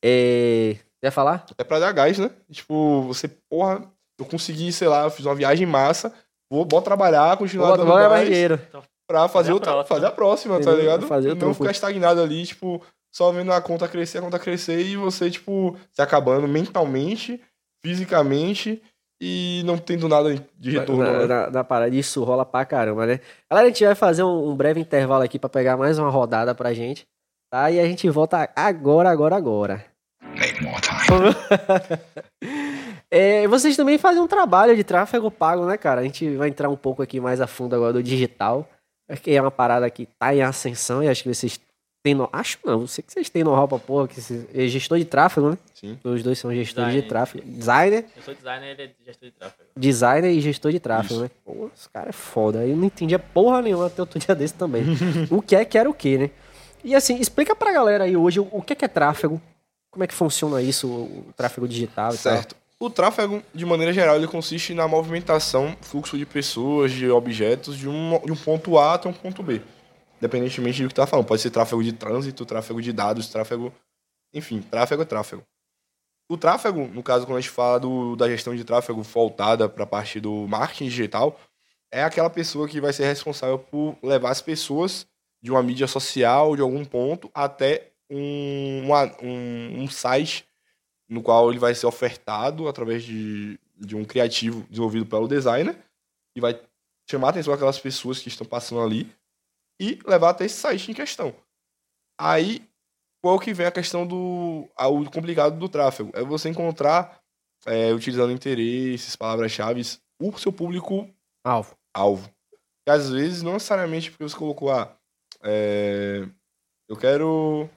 S1: É... Quer falar?
S2: É pra dar gás, né? Tipo, você, porra, eu consegui, sei lá, eu fiz uma viagem massa. Vou, vou trabalhar, continuar
S1: Bora,
S2: dando
S1: bora
S2: gás
S1: mais dinheiro.
S2: pra fazer,
S3: Fazer a
S2: outra,
S3: próxima.
S2: fazer a próxima, tá ligado?
S1: Fazer
S2: não ficar estagnado ali, tipo, só vendo a conta crescer, a conta crescer e você, tipo, se acabando mentalmente, fisicamente e não tendo nada de retorno.
S1: na,
S2: né?
S1: na, na parada. Isso rola pra caramba, né? Galera, a gente vai fazer um, um breve intervalo aqui pra pegar mais uma rodada pra gente, tá? E a gente volta agora, agora, agora. É, vocês também fazem um trabalho de tráfego pago, né, cara? A gente vai entrar um pouco aqui mais a fundo agora do digital, porque é uma parada que tá em ascensão e acho que vocês têm... No... Acho não, sei que vocês têm know-how pra porra, que é gestor de tráfego, né?
S2: Sim.
S1: Os dois são gestores de
S3: Designer.
S1: tráfego. Designer,
S3: Eu sou designer, ele é gestor de tráfego.
S1: designer e gestor de tráfego,
S2: Isso.
S1: né? Pô, os caras é foda. Eu não entendia porra nenhuma até outro dia desse também. o que é que era o que, né? E assim, explica pra galera aí hoje o o que é que é tráfego, como é que funciona isso, o tráfego digital e
S2: Certo. O tráfego, de maneira geral, ele consiste na movimentação, fluxo de pessoas, de objetos, de um, de um ponto A até um ponto B. Independentemente do que tá falando. Pode ser tráfego de trânsito, tráfego de dados, tráfego. Enfim, tráfego é tráfego. O tráfego, no caso, quando a gente fala do, da gestão de tráfego voltada para a parte do marketing digital, é aquela pessoa que vai ser responsável por levar as pessoas de uma mídia social, de algum ponto, até um, uma- um, um site no qual ele vai ser ofertado através de, de um criativo desenvolvido pelo designer e vai chamar a atenção daquelas pessoas que estão passando ali e levar até esse site em questão. Aí, qual que vem a questão do o complicado do tráfego? É você encontrar, é, utilizando interesses, palavras-chave, o seu público
S1: Alvo.
S2: alvo. E às vezes, não necessariamente porque você colocou, ah, é, eu quero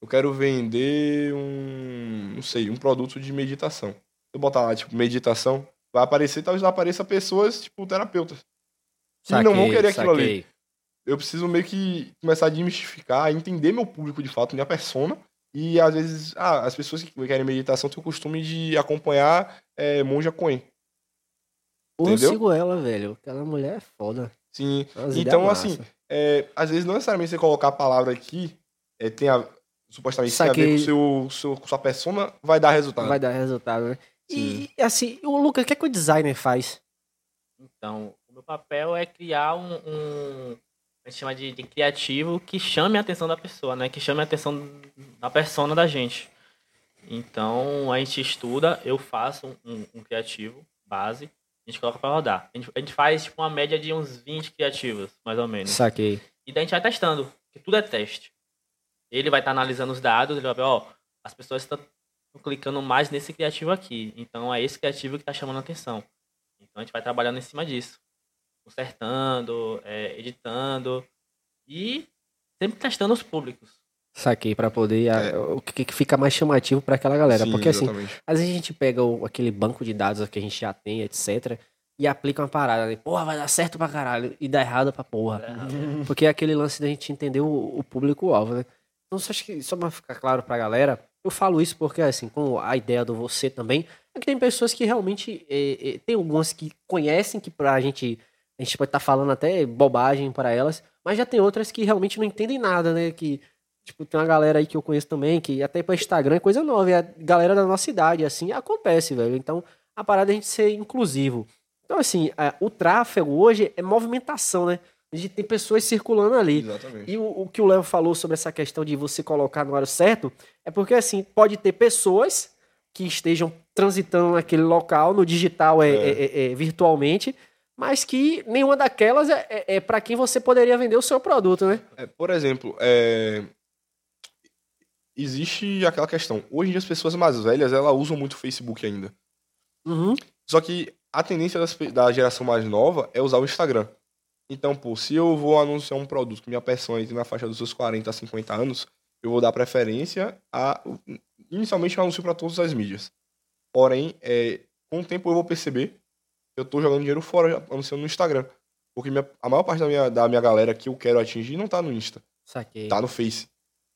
S2: eu quero vender um, não sei, um produto de meditação. Se eu botar lá, tipo, meditação, vai aparecer, talvez apareça pessoas, tipo, terapeutas. Que não vão querer aquilo ali. Eu preciso meio que começar a desmistificar, entender meu público de fato, minha persona. E às vezes, ah, as pessoas que querem meditação têm o costume de acompanhar é, Monja Coen.
S1: Porra, eu sigo ela, velho. Aquela mulher é foda.
S2: Sim. Então, assim, é, às vezes não necessariamente você colocar a palavra aqui é, tem a, supostamente tem a ver com, seu, seu, sua persona, vai dar resultado.
S1: Vai dar resultado, né? Sim. E assim, o Lucas, o que é que o designer faz?
S3: Então, o meu papel é criar um, um a gente chama de, de, criativo que chame a atenção da pessoa, né? Que chame a atenção da persona da gente. Então, a gente estuda, eu faço um, um criativo base, a gente coloca para rodar. A gente, a gente, faz tipo uma média de uns 20 criativos, mais ou menos.
S1: Saquei.
S3: E daí a gente vai testando, porque tudo é teste. Ele vai estar tá analisando os dados, ele vai ver, ó, as pessoas estão clicando mais nesse criativo aqui. Então é esse criativo que está chamando a atenção. Então a gente vai trabalhando em cima disso. Consertando, é, editando e sempre testando os públicos.
S1: Saquei, para poder. É. o que, que, fica mais chamativo para aquela galera. Sim, Porque assim, exatamente. assim, às vezes a gente pega o, aquele banco de dados que a gente já tem, etc. E aplica uma parada, né? Porra, vai dar certo pra caralho. E dá errado pra porra. Porque é aquele lance da gente entender o, o público-alvo, né? Então, só, acho que, só pra ficar claro pra galera, eu falo isso porque, assim, com a ideia do você também, é que tem pessoas que realmente. É, é, tem algumas que conhecem que pra gente. A gente pode estar tá falando até bobagem para elas, mas já tem outras que realmente não entendem nada, né? Que, tipo, tem uma galera aí que eu conheço também, que até para Instagram é coisa nova, é a galera da nossa idade, assim, acontece, velho. Então, a parada é a gente ser inclusivo. Então, assim, a, o tráfego hoje é movimentação, né? A gente tem pessoas circulando ali.
S2: Exatamente.
S1: E o, o que o Léo falou sobre essa questão de você colocar no horário certo é porque, assim, pode ter pessoas que estejam transitando naquele local, no digital, é, é. é, é virtualmente, mas que nenhuma daquelas é, é, é para quem você poderia vender o seu produto, né?
S2: por exemplo, existe aquela questão. Hoje em dia as pessoas mais velhas, elas usam muito o Facebook ainda.
S1: Uhum.
S2: Só que a tendência das, da geração mais nova é usar o Instagram. Então, pô, se eu vou anunciar um produto que minha pessoa entre na faixa dos seus 40 a 50 anos, eu vou dar preferência a. Inicialmente, eu anuncio para todas as mídias. Porém, é, com o tempo eu vou perceber eu estou jogando dinheiro fora anunciando no Instagram. Porque minha, a maior parte da minha, da minha galera que eu quero atingir não está no Insta.
S1: Saquei.
S2: Tá no Face.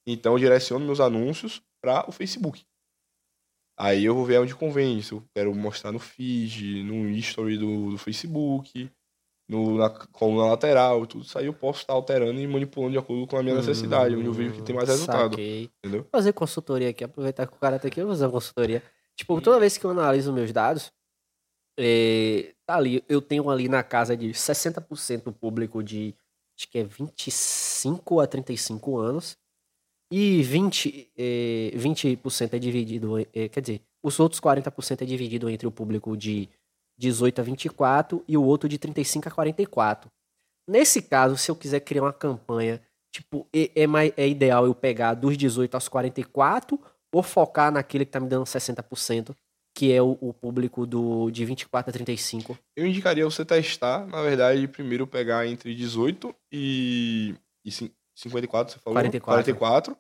S2: Então, eu direciono meus anúncios para o Facebook. Aí eu vou ver onde convém. Se eu quero mostrar no feed, no history do, do Facebook no, na coluna lateral, tudo isso aí eu posso estar alterando e manipulando de acordo com a minha necessidade, hum, onde eu vejo que tem mais resultado. Saquei. Entendeu?
S1: Vou fazer consultoria aqui, aproveitar que o cara tá aqui, eu vou fazer uma consultoria. Tipo, toda vez que eu analiso meus dados, é, tá ali, eu tenho ali na casa de 60% público de acho que é 25 a 35 anos. E 20, é, 20% é dividido, é, quer dizer, os outros 40% é dividido entre o público de 18 a 24 e o outro de 35 a 44. Nesse caso, se eu quiser criar uma campanha, tipo, é, é, mais, é ideal eu pegar dos 18 aos 44 ou focar naquele que tá me dando 60%, que é o, o público do de 24 a 35?
S2: Eu indicaria você testar, na verdade, primeiro pegar entre 18 e, e 54, você falou?
S1: 44.
S2: 44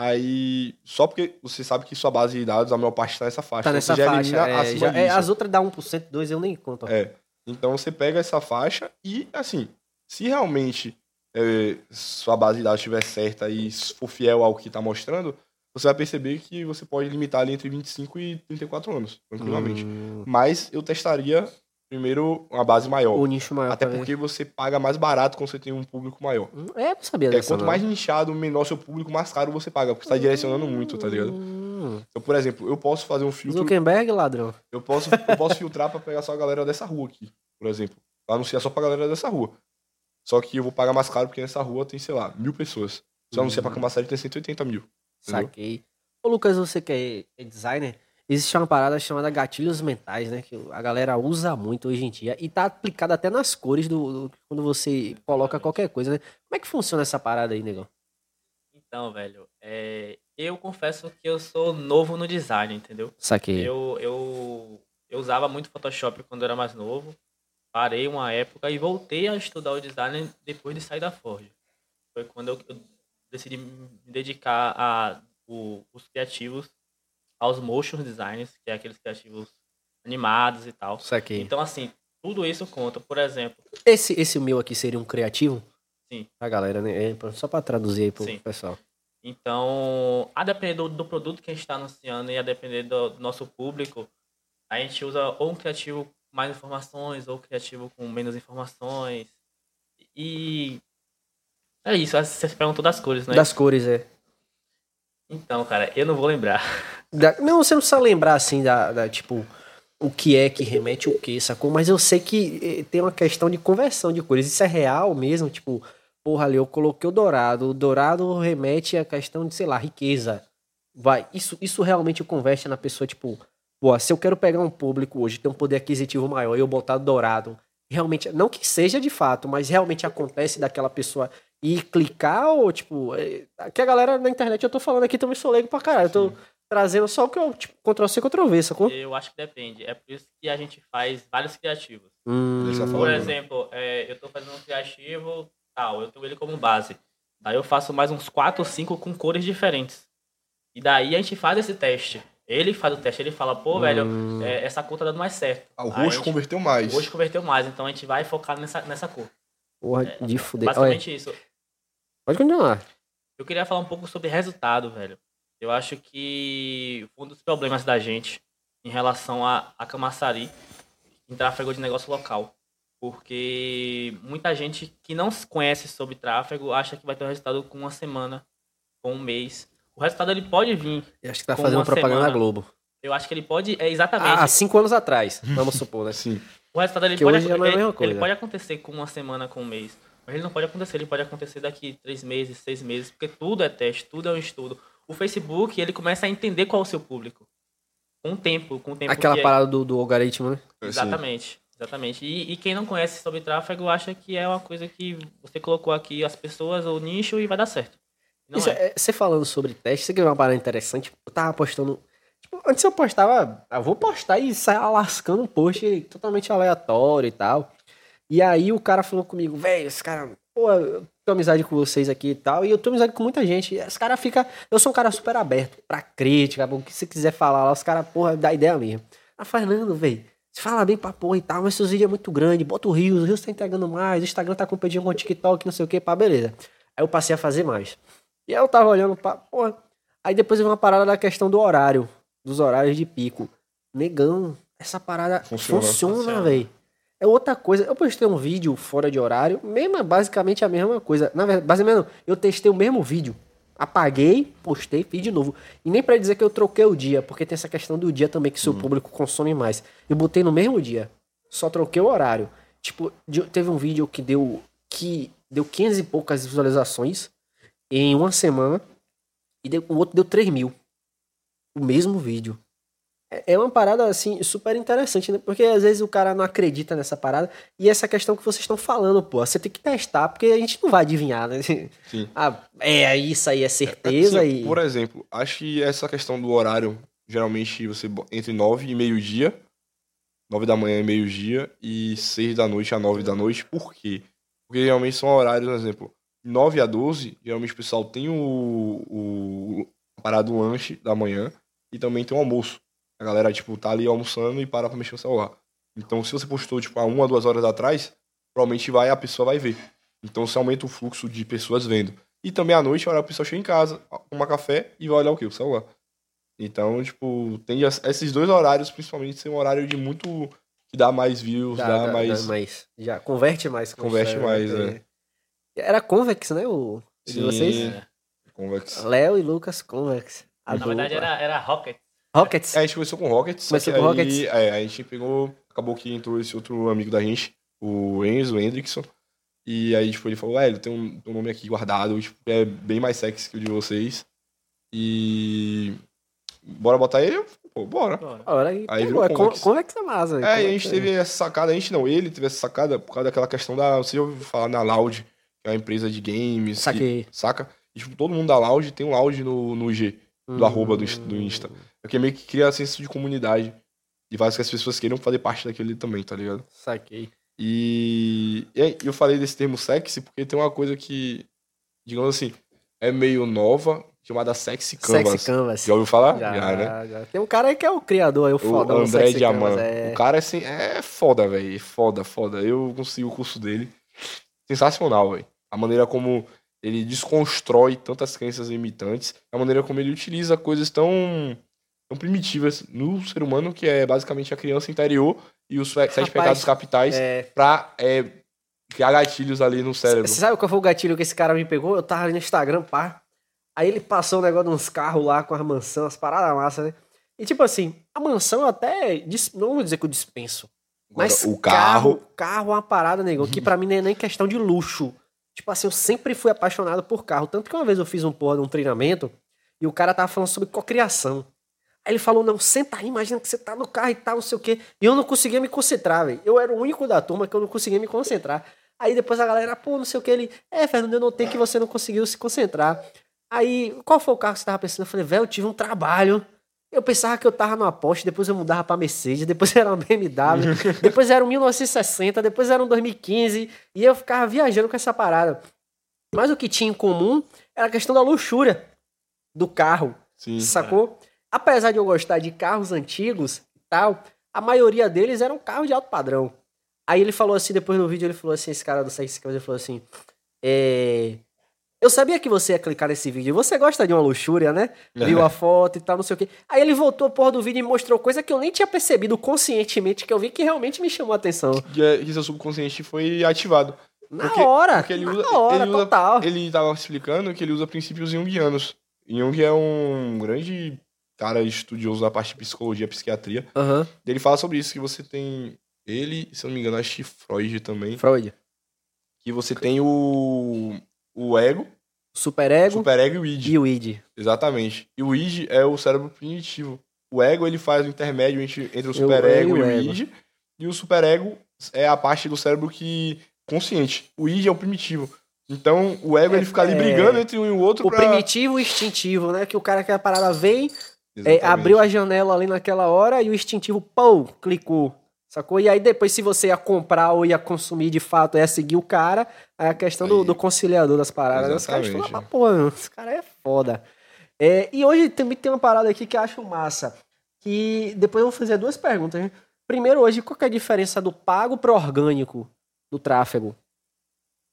S2: Aí, só porque você sabe que sua base de dados, a maior parte está nessa faixa.
S1: Tá nessa faixa. É, já, é, as outras dá 1%, 2% eu nem conto.
S2: É. Então você pega essa faixa e, assim, se realmente é, sua base de dados estiver certa e for fiel ao que está mostrando, você vai perceber que você pode limitar ali entre 25 e 34 anos, tranquilamente. Hum. Mas eu testaria primeiro uma base maior.
S1: O nicho maior.
S2: Até porque você paga mais barato quando você tem um público maior.
S1: Hum, é, não sabia
S2: dessa, Quanto não. mais nichado, menor seu público, mais caro você paga, porque você tá direcionando muito, tá ligado? Hum. Então, por exemplo, eu posso fazer um filtro...
S1: Zuckerberg, ladrão.
S2: Eu posso, eu posso filtrar para pegar só a galera dessa rua aqui, por exemplo. Anunciar só pra galera dessa rua. Só que eu vou pagar mais caro porque nessa rua tem, sei lá, mil pessoas. Se eu anunciar pra Camaçari tem 180 mil. Entendeu?
S1: Saquei. Ô, Lucas, você que é designer existe uma parada chamada gatilhos mentais, né? Que a galera usa muito hoje em dia. E tá aplicada até nas cores do, do, quando você coloca qualquer coisa, né? Como é que funciona essa parada aí, negão?
S3: Então, velho, é, eu confesso que eu sou novo no design, entendeu?
S1: Saquei.
S3: Eu, eu, eu usava muito Photoshop quando eu era mais novo. Parei uma época e voltei a estudar o design depois de sair da Forge. Foi quando eu, eu decidi me dedicar a o, os criativos aos motion designers, que é aqueles criativos animados e tal.
S1: Saquei.
S3: Então, assim, tudo isso conta. Por exemplo,
S1: Esse, esse meu aqui seria um criativo?
S3: Sim.
S1: Pra galera, né? É, só pra traduzir aí pro
S3: Sim.
S1: pessoal.
S3: Então, a depender do, do produto que a gente está anunciando e a depender do, do nosso público, a gente usa ou um criativo com mais informações ou um criativo com menos informações. E é isso, você perguntou das cores, né?
S1: Das cores, é.
S3: Então, cara, eu não vou lembrar.
S1: Da- não, você não precisa lembrar assim da, da, tipo o que é que remete o que, sacou? Mas eu sei que eh, tem uma questão de conversão de cores. Isso é real mesmo, tipo, porra, ali eu coloquei o dourado. O dourado remete à questão de, sei lá, riqueza. Vai, isso, isso realmente converte na pessoa, tipo, pô, se eu quero pegar um público hoje, ter um poder aquisitivo maior e eu botar dourado, realmente, não que seja de fato, mas realmente acontece daquela pessoa ir clicar ou, tipo, é, que a galera na internet, eu tô falando aqui também sou leigo pra caralho, eu tô trazendo só o que eu, tipo, Ctrl-C, Ctrl-V, sacou?
S3: Eu acho que depende. É por isso que a gente faz vários criativos.
S1: Hum.
S3: Por exemplo, é, eu tô fazendo um criativo tal, eu tenho ele como base. Daí eu faço mais uns 4 ou 5 com cores diferentes. E daí a gente faz esse teste. Ele faz o teste, ele fala, pô, velho,
S1: Hum.
S3: é, essa cor tá dando mais certo.
S2: Ah, o roxo
S3: gente-
S2: converteu mais.
S3: O roxo converteu mais, então a gente vai focar nessa, nessa cor.
S1: Porra, de fuder. Olha,
S3: Basicamente isso.
S1: Pode continuar.
S3: Eu queria falar um pouco sobre resultado, velho. Eu acho que um dos problemas da gente em relação a, a Camaçari em tráfego de negócio local. Porque muita gente que não se conhece sobre tráfego acha que vai ter um resultado com uma semana, com um mês. O resultado ele pode vir.
S1: Eu acho que tá
S3: Com
S1: fazendo
S3: uma
S1: propaganda
S3: semana.
S1: na Globo.
S3: Eu acho que ele pode. É exatamente.
S1: Ah, cinco anos atrás, vamos supor, né?
S2: Sim.
S3: O resultado ele pode,
S1: hoje é a
S3: ele- ele pode acontecer com uma semana, com um mês. Mas ele não pode acontecer, ele pode acontecer daqui três meses, seis meses, porque tudo é teste, tudo é um estudo. O Facebook, ele começa a entender qual é o seu público. Com o tempo, com o tempo
S1: Aquela
S3: que é-
S1: parada do, do algoritmo, né?
S3: Exatamente, exatamente. E, e quem não conhece sobre tráfego acha que é uma coisa que você colocou aqui as pessoas, o nicho e vai dar certo. Não
S1: Isso,
S3: é.
S1: é, você falando sobre teste, você quer ver uma parada interessante? Eu tava postando. Tipo, antes eu postava. Ah, vou postar e sair lascando um post totalmente aleatório e tal. E aí o cara falou comigo, velho, esse cara, pô, eu tenho amizade com vocês aqui e tal. E eu tenho amizade com muita gente. E esse cara fica. Eu sou um cara super aberto pra crítica, o que você quiser falar lá, os caras, porra, dá ideia mesmo. Ah, Fernando, velho. Você fala bem pra porra e tal, mas seus vídeos é muito grande, bota o Rios, o Rios tá entregando mais, o Instagram tá competindo com o TikTok, não sei o que, pá, beleza. Aí eu passei a fazer mais. E aí eu tava olhando pra. Porra. Aí depois veio uma parada da questão do horário. Dos horários de pico. Negão, essa parada
S2: Funciona.
S1: funciona,
S3: Funciona.
S1: velho. É outra coisa. Eu postei um vídeo fora de horário, mesmo é basicamente a mesma coisa. Na verdade, basicamente, eu testei o mesmo vídeo. Apaguei, postei, fiz de novo. E nem pra dizer que eu troquei o dia, porque tem essa questão do dia também que seu público consome mais. Eu botei no mesmo dia. Só troquei o horário. Tipo, teve um vídeo que deu que deu 15 e poucas visualizações em uma semana e deu- o outro deu 3 mil. O mesmo vídeo. É é uma parada, assim, super interessante, né? Porque às vezes o cara não acredita nessa parada. E essa questão que vocês estão falando, pô. Você tem que testar, porque a gente não vai adivinhar, né?
S2: Sim.
S1: Ah, é isso aí, é certeza.
S2: Assim,
S1: e...
S2: Por exemplo, acho que essa questão do horário, geralmente você entre 9 e meio-dia, 9 da manhã e meio-dia, e 6 da noite a 9 da noite. Por quê? Porque geralmente são horários, por exemplo, 9 a 12, geralmente o pessoal tem o, o a parada do lanche da manhã e também tem o almoço. A galera, tipo, tá ali almoçando e para pra mexer no celular. Então, se você postou, tipo, há uma, duas horas atrás, provavelmente vai, a pessoa vai ver. Então, você aumenta o fluxo de pessoas vendo. E também à noite, a hora que a pessoa chega em casa, tomar café e vai olhar o quê? O celular. Então, tipo, tem esses dois horários, principalmente, ser um horário de muito. que dá mais views,
S1: Dá-
S2: dá,
S1: dá-
S2: mais.
S1: dá mais- Já converte mais.
S2: Converte mais, é.
S1: Era Convex, né? O de
S2: Sim.
S1: vocês?
S3: É.
S2: Convex.
S1: Léo e Lucas Convex. A
S3: Na verdade
S1: dupla.
S3: era, era Rocket.
S1: Rockets.
S2: É, a gente começou com Rockets,
S1: Começou
S2: que
S1: com
S2: aí,
S1: Rockets.
S2: é, a gente pegou, acabou que entrou esse outro amigo da gente, o Enzo, o Hendrickson, e aí, tipo, ele falou, é, ele tem um, um nome aqui guardado, tipo, é bem mais sexy que o de vocês, e bora botar ele? Pô, bora.
S3: Bora.
S1: Ora, aí,
S2: virou
S1: é con-
S2: Convex.
S1: Convex é massa.
S2: É, e a gente teve essa sacada, a gente não, ele teve essa sacada por causa daquela questão da, você já ouviu falar na Loud, que é uma empresa de games, que-
S1: Saquei.
S2: saca? E, tipo, todo mundo da Loud tem um Loud no, no G, do
S1: Hum.
S2: arroba do, do Insta. Porque meio que cria senso de comunidade. E faz que as pessoas queiram fazer parte daquele também, tá ligado?
S1: Saquei.
S2: E, e eu falei desse termo sexy porque tem uma coisa que, digamos assim, é meio nova, chamada Sexy Canvas.
S1: Sexy Canvas.
S2: Já ouviu falar?
S1: Já,
S2: né?
S1: já. Tem um cara aí que é o criador, aí, o
S2: O
S1: fodão do
S2: André Diamant.
S1: É...
S2: O cara é, assim, é foda, velho. Foda, foda. Eu consegui o curso dele. Sensacional, velho. A maneira como ele desconstrói tantas crenças limitantes, a maneira como ele utiliza coisas tão, tão primitivas no ser humano, que é basicamente a criança interior e os sete
S1: Rapaz,
S2: pecados capitais,
S1: é...
S2: pra é, criar gatilhos ali no cérebro.
S1: Você sabe qual foi o gatilho que esse cara me pegou? Eu tava ali no Instagram, pá. Aí ele passou um negócio de uns carros lá com as mansões, as paradas massas, né? E tipo assim, a mansão eu até. Não vou dizer que eu dispenso. Mas
S2: o carro,
S1: Carro é uma parada, nego, que pra mim não é nem questão de luxo. Tipo assim, eu sempre fui apaixonado por carro. Tanto que uma vez eu fiz um porra de um treinamento e o cara tava falando sobre cocriação. Aí ele falou, não, senta aí, imagina que você tá no carro e tal, não sei o quê. E eu não conseguia me concentrar, velho. Eu era o único da turma que eu não conseguia me concentrar. Aí depois a galera, pô, não sei o que, ele, é, Fernando, eu notei que você não conseguiu se concentrar. Aí, qual foi o carro que você tava pensando? Eu falei, velho, eu tive um trabalho. Eu pensava que eu tava numa Porsche, depois eu mudava pra Mercedes, depois era uma BMW, depois era um 1960, depois era um 2015, e eu ficava viajando com essa parada. Mas o que tinha em comum era a questão da luxúria do carro,
S2: sim.
S1: sacou? Apesar de eu gostar de carros antigos e tal, a maioria deles eram carros de alto padrão. Aí ele falou assim, depois no vídeo, ele falou assim, esse cara do Sex Cameras, ele falou assim, é... Eu sabia que você ia clicar nesse vídeo. Você gosta de uma luxúria, né? Viu a foto e tal, não sei o quê. Aí ele voltou a porra do vídeo e mostrou coisa que eu nem tinha percebido conscientemente, que eu vi que realmente me chamou a atenção.
S2: Que, é- que seu subconsciente foi ativado.
S1: Na
S2: Porque-
S1: hora,
S2: porque ele
S1: na
S2: usa-
S1: hora,
S2: ele usa-
S1: total.
S2: Ele tava explicando que ele usa princípios junguianos. Jung é um grande cara estudioso da parte de psicologia, psiquiatria.
S1: Aham,
S2: Ele fala sobre isso, que você tem ele, se eu não me engano, acho que Freud também,
S1: Freud.
S2: que você tem o, o ego,
S1: Superego
S2: superego e o id.
S1: e o id.
S2: Exatamente. E o id é o cérebro primitivo. O ego, ele faz o intermédio entre, entre o superego
S1: ego
S2: e
S1: e
S2: o
S1: o ego.
S2: id. E o superego é a parte do cérebro que consciente. O id é o primitivo. Então, o ego,
S1: É,
S2: ele fica ali
S1: é.
S2: brigando entre um e o outro
S1: O
S2: pra...
S1: primitivo e o instintivo, né? Que o cara que a parada vem, é, abriu a janela ali naquela hora e o instintivo, pô, clicou. Sacou? E aí depois, se você ia comprar ou ia consumir de fato, ia seguir o cara, aí a questão do,
S2: Aí.
S1: do conciliador das paradas. né? Os caras falam, pô, esse cara é foda. É, e hoje também tem uma parada aqui que eu acho massa. Que depois eu vou fazer duas perguntas. né? Primeiro, hoje, qual que é a diferença do pago pro orgânico do tráfego?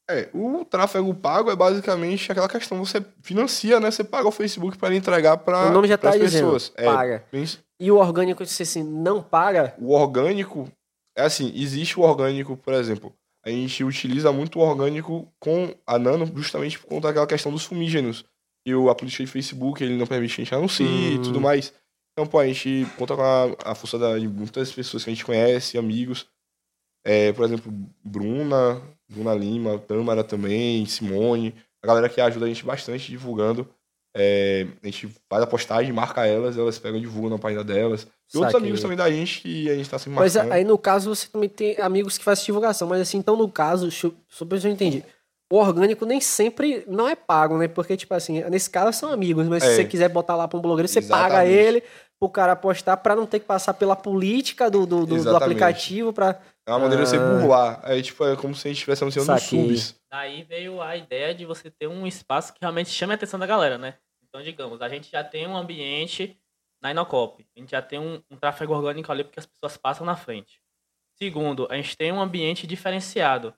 S2: É, o tráfego pago é basicamente aquela questão, você financia, né? Você paga o Facebook para ele entregar para
S1: o nome já tá
S2: as
S1: dizendo,
S2: pessoas. É,
S1: paga.
S2: bem-
S1: E o orgânico, se assim, não paga,
S2: o orgânico é assim, existe o orgânico, por exemplo, a gente utiliza muito o orgânico com a Nano justamente por conta daquela questão dos fumígenos. E o, a política de Facebook, ele não permite que a gente anuncie e
S1: Hum.
S2: tudo mais. Então, pô, a gente conta com a, a força da- de muitas pessoas que a gente conhece, amigos. É, por exemplo, Bruna, Bruna Lima, Tâmara também, Simone. A galera que ajuda a gente bastante divulgando. É, a gente faz a postagem, marca elas, elas pegam e divulgam na página delas. E outros amigos também da gente que a gente tá sempre
S1: Mas
S2: marcando.
S1: aí no caso você também tem amigos que fazem divulgação, mas assim, então no caso, ver se eu entendi. O orgânico nem sempre não é pago, né? Porque, tipo assim, nesse caso são amigos, mas se
S2: É.
S1: você quiser botar lá pra um blogueiro, você paga
S2: Exatamente.
S1: ele pro cara postar pra não ter que passar pela política do, do, do- do aplicativo pra.
S2: É uma maneira de você
S1: Ah.
S2: burlar. É tipo, é como se a gente estivesse anunciando nos subs.
S3: Daí veio a ideia de você ter um espaço que realmente chame a atenção da galera, né? Então, digamos, a gente já tem um ambiente na Inocop. A gente já tem um, um tráfego orgânico ali porque as pessoas passam na frente. Segundo, a gente tem um ambiente diferenciado.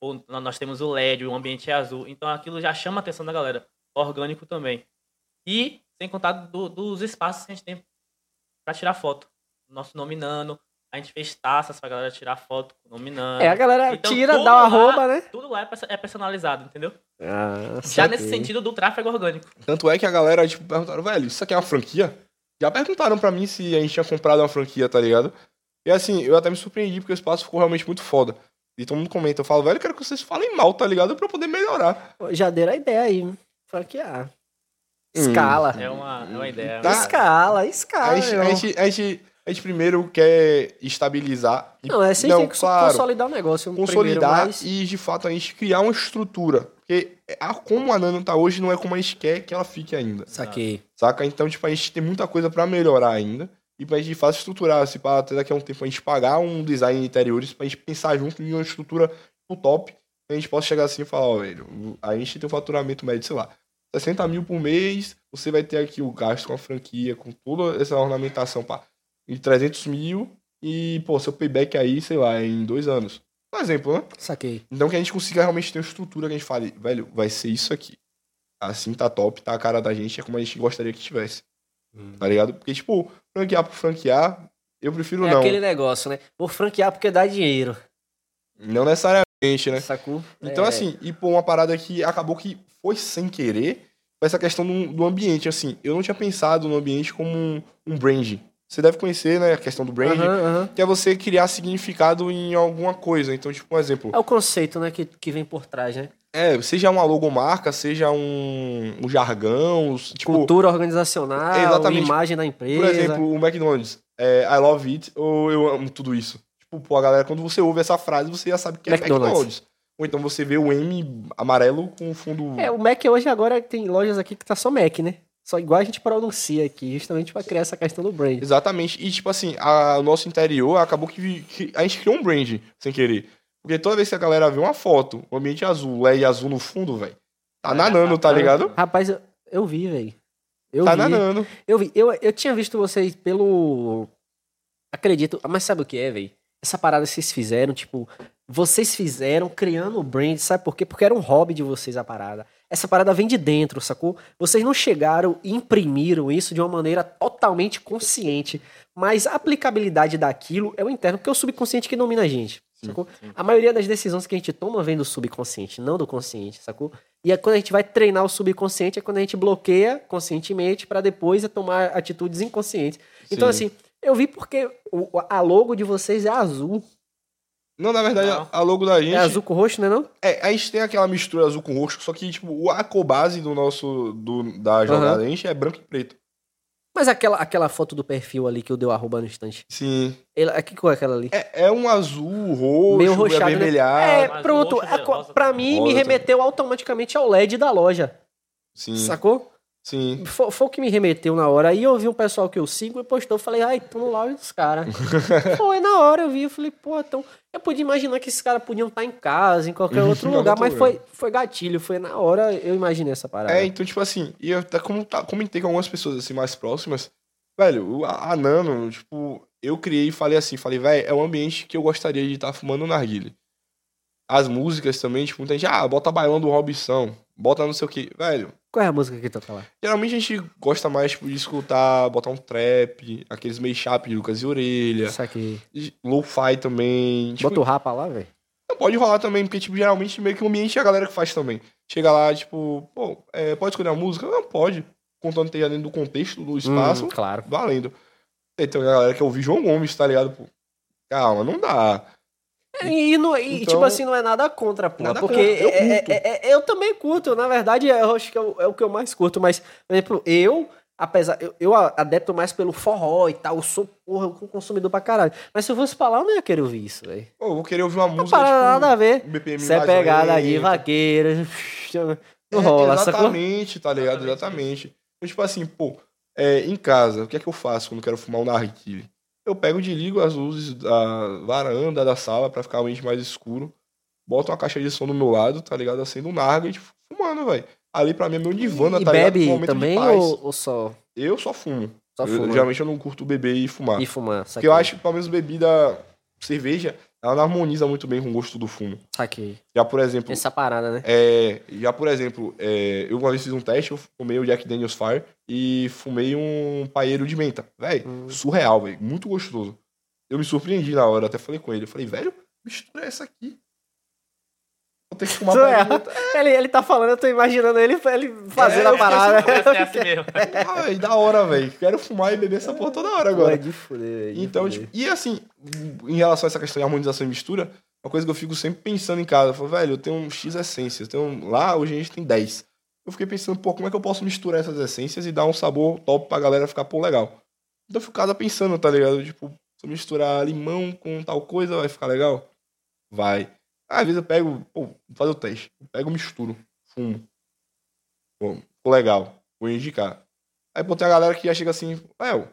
S3: Ou nó- nós temos o LED, o ambiente é azul. Então aquilo já chama a atenção da galera. Orgânico também. E, sem contar do- dos espaços que a gente tem pra tirar foto. Nosso nome Nano. A gente fez taças pra galera tirar foto com o nome Nano.
S1: É, a galera
S3: Então,
S1: tira, dá uma arroba, né?
S3: Tudo lá é é personalizado, entendeu?
S1: Ah,
S3: Já nesse sentido do tráfego orgânico.
S2: Tanto é que a galera, tipo, perguntaram, velho, isso aqui é uma franquia? Já perguntaram pra mim se a gente tinha comprado uma franquia, tá ligado? E assim, eu até me surpreendi porque o espaço ficou realmente muito foda. E todo mundo comenta, eu falo, velho, eu quero que vocês falem mal, tá ligado? Pra eu poder melhorar.
S1: Já deram a ideia aí. Franquear.
S2: Hum.
S1: Escala.
S3: É uma, é uma ideia.
S2: Tá.
S1: Escala, escala.
S2: a, gente, a, gente, a, gente, a gente primeiro quer estabilizar. e-
S1: Não, é assim que consolidar o negócio.
S2: consolidar
S1: primeiro, mas-
S2: e de fato a gente criar uma estrutura. Porque a, como a Nano tá hoje não é como a gente quer que ela fique ainda.
S1: Saquei.
S2: Saca? Então, tipo, a gente tem muita coisa pra melhorar ainda. E pra gente de fato estruturar, se para até daqui a um tempo a gente pagar um design de interiores, pra gente pensar junto em uma estrutura pro top, que a gente possa chegar assim e falar, ó, velho, a gente tem um faturamento médio, sei lá, 60 mil por mês, você vai ter aqui o gasto com a franquia, com toda essa ornamentação pá, de 300 mil e, pô, seu payback aí, sei lá, em dois anos. Um exemplo, né?
S1: Saquei.
S2: Então que a gente consiga realmente ter uma estrutura que a gente fale, velho, vai ser isso aqui. Assim tá top, tá a cara da gente, é como a gente gostaria que tivesse. Tá ligado? Porque, tipo, franquear por franquear, eu prefiro
S1: É
S2: não.
S1: aquele negócio, né? Vou franquear porque dá dinheiro.
S2: Não necessariamente, né?
S1: Sacou?
S2: Então,
S1: É.
S2: assim, e pô, uma parada que acabou que foi sem querer, foi essa questão do, do ambiente. Assim, eu não tinha pensado no ambiente como um, um brand. Você deve conhecer, né, a questão do brand,
S1: Aham, aham.
S2: que é você criar significado em alguma coisa. Então, tipo, um exemplo.
S1: É o conceito, né, que, que vem por trás, né?
S2: É, seja uma logomarca, seja um, um jargão, tipo,
S1: Cultura organizacional,
S2: Exatamente.
S1: imagem da empresa.
S2: por exemplo, o McDonald's, é, I love it, ou eu amo tudo isso. Tipo, pô, a galera, quando você ouve essa frase, você já sabe que é
S1: McDonald's.
S2: McDonald's. Ou então você vê o M amarelo com o fundo...
S1: É, o Mac hoje agora tem lojas aqui que tá só Mac, né? Só igual a gente pronuncia aqui, justamente pra criar essa questão do brand.
S2: Exatamente. E, tipo assim, a- o nosso interior acabou que, que a gente criou um brand sem querer. Porque toda vez que a galera vê uma foto, o ambiente azul, LED azul no fundo, velho, tá
S3: É,
S2: nanando, tá ligado?
S1: Rapaz, eu, eu vi, velho. Eu
S2: Tá
S1: vi.
S2: nanando.
S1: Eu vi. Eu, eu tinha visto vocês pelo. Acredito. Mas sabe o que é, velho? Essa parada vocês fizeram, tipo. Vocês fizeram criando o brand, sabe por quê? Porque era um hobby de vocês a parada. Essa parada vem de dentro, sacou? Vocês não chegaram e imprimiram isso de uma maneira totalmente consciente. Mas a aplicabilidade daquilo é o interno, porque é o subconsciente que domina a gente. Sacou? A maioria das decisões que a gente toma vem do subconsciente, não do consciente, sacou? E é quando a gente vai treinar o subconsciente, é quando a gente bloqueia conscientemente pra depois é tomar atitudes inconscientes. Então,
S2: Sim.
S1: assim, eu vi porque a logo de vocês é azul.
S2: Não, na verdade,
S3: Não.
S2: a logo da gente.
S1: É azul com roxo, né não?
S2: É, a gente tem aquela mistura azul com roxo, só que, tipo, o acobase do nosso. Do, da jogada da gente é branco e preto.
S1: Mas aquela, aquela foto do perfil ali que eu dei o arroba no instante.
S2: Sim.
S1: Ele, que cor é aquela ali?
S2: É, é um azul, roxo,
S1: Meio
S2: é
S1: roxado, né?
S2: avermelhado.
S1: É, pronto.
S3: roxo,
S1: A
S3: Rosa
S1: pra
S3: também.
S1: mim, me remeteu automaticamente ao LED da loja.
S2: Sim,
S1: Sacou?
S2: Sim.
S1: Foi, foi o que me remeteu na hora. Aí eu vi um pessoal que eu sigo e postou. Falei, ai, tô no lounge dos caras. foi na hora eu vi. Eu falei, pô, então. Eu podia imaginar que esses caras podiam estar em casa, em qualquer outro
S2: Em
S1: lugar, mas foi, foi gatilho. Foi na hora eu imaginei essa parada.
S2: É, então, tipo assim, e eu até como, tá- comentei com algumas pessoas assim mais próximas, velho, a, a Nano, tipo, eu criei e falei assim, falei, velho, é um ambiente que eu gostaria de estar fumando narguile. As músicas também, tipo, muita gente, ah, bota bailão do Robson, bota não sei o que, velho.
S1: Qual é a música que toca lá?
S2: Geralmente a gente gosta mais, tipo, de escutar, botar um trap, aqueles mashup de Lucas e Orelha,
S1: Isso aqui.
S2: lo-fi também. Tipo,
S1: Bota o rapa lá, velho.
S2: pode rolar também, porque, tipo, geralmente meio que o ambiente é a galera que faz também. Chega lá, tipo, pô, é, pode escolher a música? Não, pode. Contanto que esteja dentro do contexto, do espaço,
S1: Hum, claro.
S2: valendo. E tem a galera que ouve João Gomes, tá ligado? Pô, calma, não dá.
S1: E, não- e,
S2: Então-
S1: tipo assim, não é nada contra, pô.
S2: Nada
S1: porque
S2: contra, eu
S1: é-
S2: curto.
S1: é- é- eu também curto. Na verdade, eu acho que é o, é o que eu mais curto. Mas, por exemplo, eu, apesar. Eu, eu adepto mais pelo forró e tal. Eu sou, porra, eu sou consumidor pra caralho. Mas se eu fosse falar, eu não ia querer ouvir isso, velho.
S2: Pô, eu vou querer ouvir uma
S1: Não
S2: música,
S1: para
S2: tipo,
S1: nada a ver. Você é pegada de vaqueira. Não
S2: É,
S1: rola, sacou?
S2: Exatamente, tá ligado?
S3: Exatamente.
S2: Exatamente. Então, tipo assim, pô, é, em casa, o que é que eu faço quando quero fumar um narguile? Eu pego e desligo as luzes da varanda, da sala, pra ficar o ambiente mais escuro. Boto uma caixa de som do meu lado, tá ligado? Acendo um narga e tipo, fumando, velho. Ali pra mim é meu
S1: E
S2: tá ligado? Um
S1: bebe também ou, ou só,
S2: Eu só fumo.
S1: só
S2: Eu-
S1: fuma?
S2: geralmente eu não curto beber e fumar.
S1: E fumar,
S2: Porque
S1: saquei.
S2: eu acho que, pelo menos, bebida, cerveja, ela não harmoniza muito bem com o gosto do fumo.
S1: Saquei.
S2: Já, por exemplo,
S1: Essa parada, né?
S2: é, já, por exemplo, é, eu uma vez fiz um teste, eu fumei o Jack Daniels Fire e fumei um paeiro de menta. Véi,
S1: Hum.
S2: surreal, velho. Muito gostoso. Eu me surpreendi na hora, até falei com ele. Eu falei, velho, mistura essa aqui. Ter que fumar de menta.
S1: Ele, ele tá falando, eu tô imaginando ele, ele fazendo
S2: É,
S1: a parada.
S3: Parece que é assim mesmo.
S2: Ah, da hora, velho. Quero fumar e beber essa porra toda hora agora.
S1: é de fuder, é de
S2: Então,
S1: fuder.
S2: tipo, e assim, em relação a essa questão de harmonização e mistura, uma coisa que eu fico sempre pensando em casa, eu falo, velho, eu tenho um X essências, tenho, lá hoje a gente tem 10. Eu fiquei pensando, pô, como é que eu posso misturar essas essências e dar um sabor top pra galera ficar, pô, legal. Então eu fico em casa pensando, tá ligado? Tipo, se eu misturar limão com tal coisa, vai ficar legal? Vai. Às vezes eu pego, pô, vou fazer o teste. Eu pego, misturo, fumo. Pô, ficou legal. Vou indicar. Aí, pô, tem a galera que já chega assim, Léo,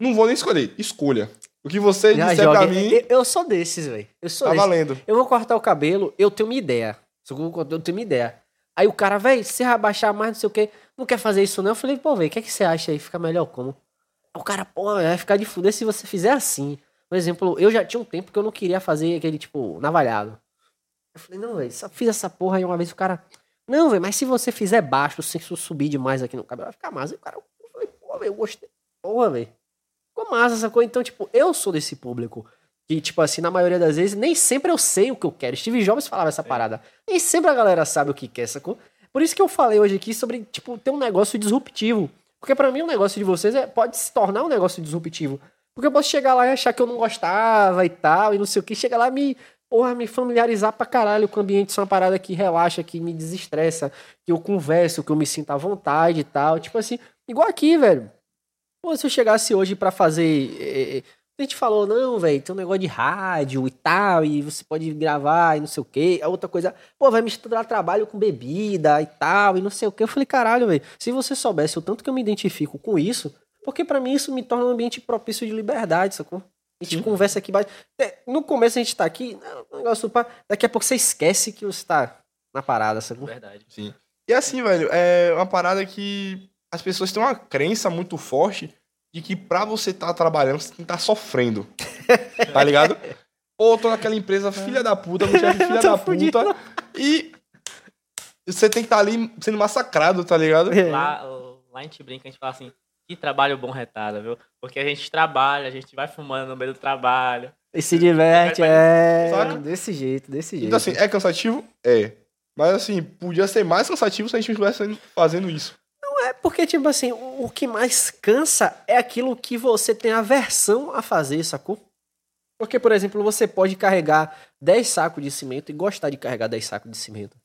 S2: não vou nem escolher, escolha. O que você
S1: Já
S2: disser pra mim,
S1: Eu, eu sou desses, velho. Eu sou
S2: tá
S1: desses.
S2: valendo.
S1: Eu vou cortar o cabelo, eu tenho uma ideia. Eu tenho uma ideia. Aí o cara, velho, se você vai baixar mais, não sei o quê, não quer fazer isso não? Eu falei, pô, velho, o que, é que você acha aí? Fica melhor como? O cara, pô, vai ficar de fuder se você fizer assim. Por exemplo, eu já tinha um tempo que eu não queria fazer aquele, tipo, navalhado. Eu falei, não, velho, só fiz essa porra aí uma vez o cara. Não, velho, mas se você fizer baixo, se isso subir demais aqui no cabelo, vai ficar massa. Aí o cara, eu falei, pô, velho, eu gostei. Porra, velho. Ficou massa essa coisa. Então, tipo, eu sou desse público. Que, tipo assim, na maioria das vezes, nem sempre eu sei o que eu quero. Steve Jobs falava essa parada. Nem sempre a galera sabe o que quer, sacou? Por isso que eu falei hoje aqui sobre, tipo, ter um negócio disruptivo. Porque para mim o negócio de vocês é, pode se tornar um negócio disruptivo. Porque eu posso chegar lá e achar que eu não gostava e tal, e não sei o que. Chegar lá e me, porra, me familiarizar pra caralho com o ambiente. Isso é uma parada que relaxa, que me desestressa, que eu converso, que eu me sinto à vontade e tal. Tipo assim, igual aqui, velho. Pô, se eu chegasse hoje para fazer. Eh, a gente falou, não, velho, tem um negócio de rádio e tal, e você pode gravar e não sei o quê. A outra coisa, pô, vai misturar trabalho com bebida e tal, e não sei o quê. Eu falei, caralho, velho, se você soubesse o tanto que eu me identifico com isso, porque para mim isso me torna um ambiente propício de liberdade, sacou? A gente Sim. conversa aqui, no começo a gente tá aqui, negócio daqui a pouco você esquece que você tá na parada, sacou?
S2: Verdade. Sim. E assim, velho, é uma parada que as pessoas têm uma crença muito forte de que pra você estar tá trabalhando, você tem que estar tá sofrendo. tá ligado? Ou tô naquela empresa filha da puta, no chefe filha da puta. E você tem que estar tá ali sendo massacrado, tá ligado?
S3: É. Lá, lá a gente brinca, a gente fala assim, que trabalho bom retada, viu? Porque a gente trabalha, a gente vai fumando no meio do trabalho.
S1: E se diverte, é. Saca? Desse jeito, desse
S2: jeito. Então, assim, é cansativo? É. Mas, assim, podia ser mais cansativo se a gente estivesse fazendo isso.
S1: É porque, tipo assim, o, que mais cansa é aquilo que você tem aversão a fazer, sacou? Porque, por exemplo, você pode carregar 10 sacos de cimento e gostar de carregar 10 sacos de cimento.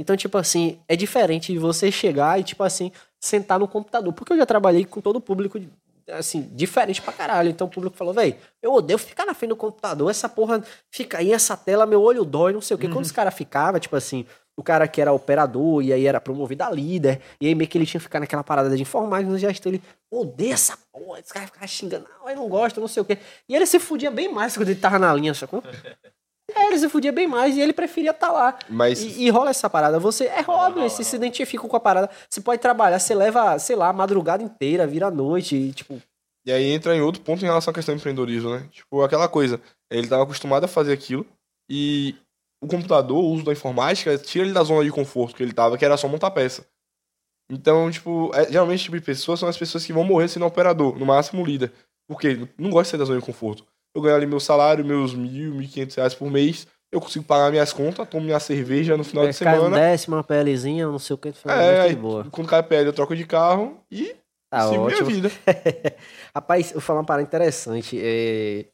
S1: Então, tipo assim, é diferente de você chegar e, tipo assim, sentar no computador. Porque eu já trabalhei com todo o público, assim, diferente pra caralho. Então o público falou, velho, eu odeio ficar na frente do computador, essa porra fica aí, essa tela, meu olho dói, não sei o quê. Uhum. Quando os caras ficavam, tipo assim, o cara que era operador e aí era promovido a líder, e aí meio que ele tinha que ficar naquela parada de informática, no gesto ele odeia essa porra, esse cara ficava xingando, não, ele não gosta, não sei o quê. E ele se fudia bem mais quando ele tava na linha, sacou? É, ele se fudia bem mais e ele preferia estar tá lá. Mas... E, e, rola essa parada. Você é hobby, você se identifica com a parada. Você pode trabalhar, você leva, sei lá, a madrugada inteira, vira a noite e, tipo.
S2: E aí entra em outro ponto em relação à questão do empreendedorismo, né? Tipo, aquela coisa. Ele estava acostumado a fazer aquilo e o computador, o uso da informática, tira ele da zona de conforto que ele tava, que era só montar peça. Então, tipo, é, geralmente esse tipo de pessoas são as pessoas que vão morrer sendo operador, no máximo líder. Porque não gosto de sair da zona de conforto. Eu ganho ali meu salário, meus mil, mil quinhentos reais por mês, eu consigo pagar minhas contas, tomo minha cerveja no final é, de semana. Cai um
S1: décimo, uma PLzinha, não sei o que.
S2: É, aí, boa. quando cai a PL eu troco de carro e tá sigo ótimo. minha vida.
S1: Rapaz, eu vou falar uma parada interessante. É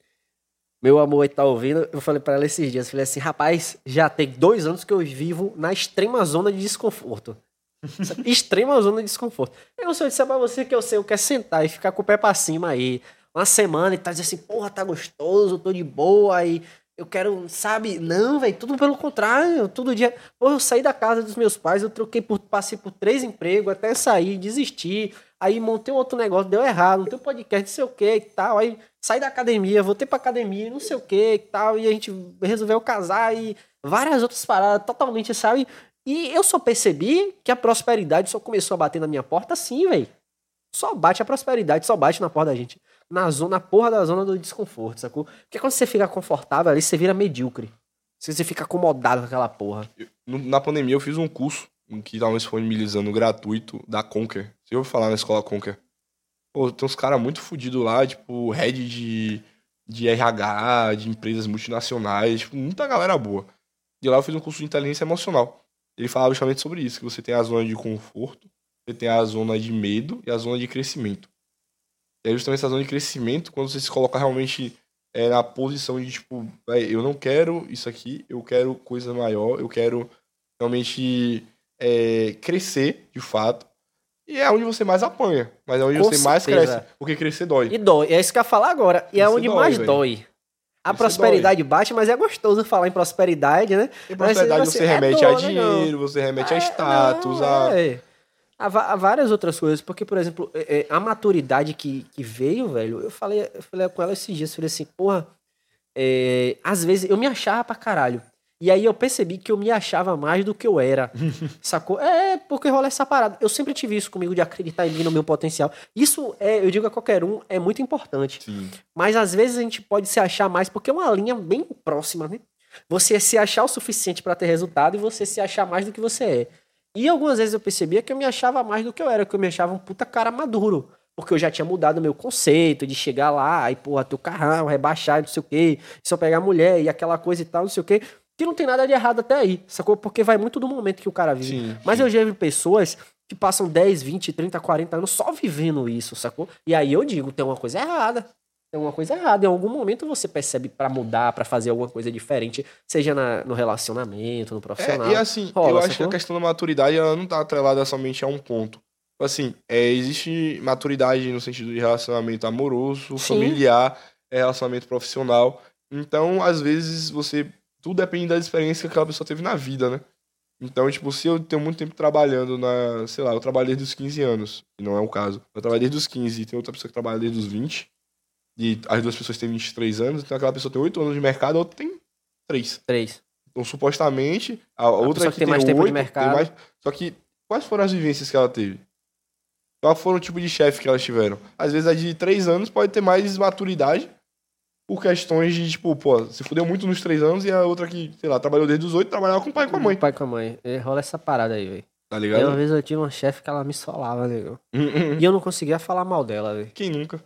S1: meu amor aí tá ouvindo, eu falei para ela esses dias, falei assim, rapaz, já tem dois anos que eu vivo na extrema zona de desconforto. extrema zona de desconforto. Eu não sei disser pra você que eu sei, eu quero sentar e ficar com o pé pra cima aí, uma semana e tá dizendo assim, porra, tá gostoso, tô de boa, aí eu quero, sabe? Não, velho, tudo pelo contrário, todo dia. Pô, eu saí da casa dos meus pais, eu troquei por, passei por três empregos, até sair, desistir, aí montei outro negócio, deu errado, não tem um podcast, não sei o que e tal, aí saí da academia, voltei pra academia, não sei o que e tal, e a gente resolveu casar e várias outras paradas totalmente, sabe? E eu só percebi que a prosperidade só começou a bater na minha porta assim, velho. Só bate a prosperidade, só bate na porta da gente. Na zona, na porra da zona do desconforto, sacou? Porque quando você fica confortável ali, você vira medíocre. Você fica acomodado com aquela porra.
S2: Eu, na pandemia eu fiz um curso que estavam disponibilizando gratuito da Conquer. Você ouviu falar na escola Conquer? Pô, tem uns caras muito fodidos lá, tipo, head de, de RH, de empresas multinacionais, tipo, muita galera boa. De lá eu fiz um curso de inteligência emocional. Ele falava justamente sobre isso, que você tem a zona de conforto, você tem a zona de medo e a zona de crescimento. E é justamente essa zona de crescimento, quando você se coloca realmente é, na posição de, tipo, eu não quero isso aqui, eu quero coisa maior, eu quero realmente é, crescer, de fato. E é onde você mais apanha, mas é onde Com você certeza. mais cresce, porque crescer dói.
S1: E dói, é isso que eu ia falar agora, e é onde dói, mais véio. dói. A prosperidade dói. bate, mas é gostoso falar em prosperidade, né?
S2: Em prosperidade mas, você, você é remete é a dinheiro, não. você remete é, a status, não, a...
S1: É. Há, várias outras coisas, porque, por exemplo, é, é, a maturidade que, que veio, velho, eu falei, eu falei com ela esses dias, falei assim, porra, é, às vezes eu me achava pra caralho. E aí eu percebi que eu me achava mais do que eu era. sacou? É, porque rola essa parada. Eu sempre tive isso comigo de acreditar em mim, no meu potencial. Isso, é, eu digo a qualquer um, é muito importante.
S2: Sim.
S1: Mas às vezes a gente pode se achar mais, porque é uma linha bem próxima, né? Você se achar o suficiente pra ter resultado e você se achar mais do que você é. E algumas vezes eu percebia que eu me achava mais do que eu era, que eu me achava um puta cara maduro. Porque eu já tinha mudado o meu conceito de chegar lá e, porra, teu carrão, rebaixar, não sei o quê, só pegar mulher e aquela coisa e tal, não sei o quê. Que não tem nada de errado até aí, sacou? Porque vai muito do momento que o cara vive.
S2: Sim,
S1: Mas
S2: sim.
S1: eu já vi pessoas que passam 10, 20, 30, 40 anos só vivendo isso, sacou? E aí eu digo, tem uma coisa errada. Tem uma coisa errada. Em algum momento você percebe pra mudar, pra fazer alguma coisa diferente, seja na- no relacionamento, no profissional.
S2: É, e assim,
S1: Rola,
S2: eu acho que a questão da maturidade ela não tá atrelada somente a um ponto. Tipo Assim, é, existe maturidade no sentido de relacionamento amoroso,
S1: Sim.
S2: familiar, é, relacionamento profissional. Então, às vezes, você. Tudo depende da experiência que aquela pessoa teve na vida, né? Então, tipo, se eu tenho muito tempo trabalhando na. Sei lá, eu trabalho desde os 15 anos, e não é o caso. Eu trabalho desde os 15 e tem outra pessoa que trabalha desde os 20. E as duas pessoas têm 23 anos, então aquela pessoa tem 8 anos de mercado, a outra tem 3.
S1: Três.
S2: Então, supostamente, a outra
S1: pessoa que tem mais tempo de mercado.
S2: mais- Só que, quais foram as vivências que ela teve? Qual foram o tipo de chefe que elas tiveram? Às vezes, a de três anos pode ter mais maturidade por questões de, tipo, pô, se fudeu muito nos três anos e a outra que, sei lá, trabalhou desde os oito, trabalhava com o pai e com a mãe,
S1: O pai com a mãe. É, rola essa parada aí, velho.
S2: tá
S1: Uma
S2: ligado?
S1: vez eu tive uma chefe que ela me solava, nego. E eu não conseguia falar mal dela, velho.
S2: Quem nunca?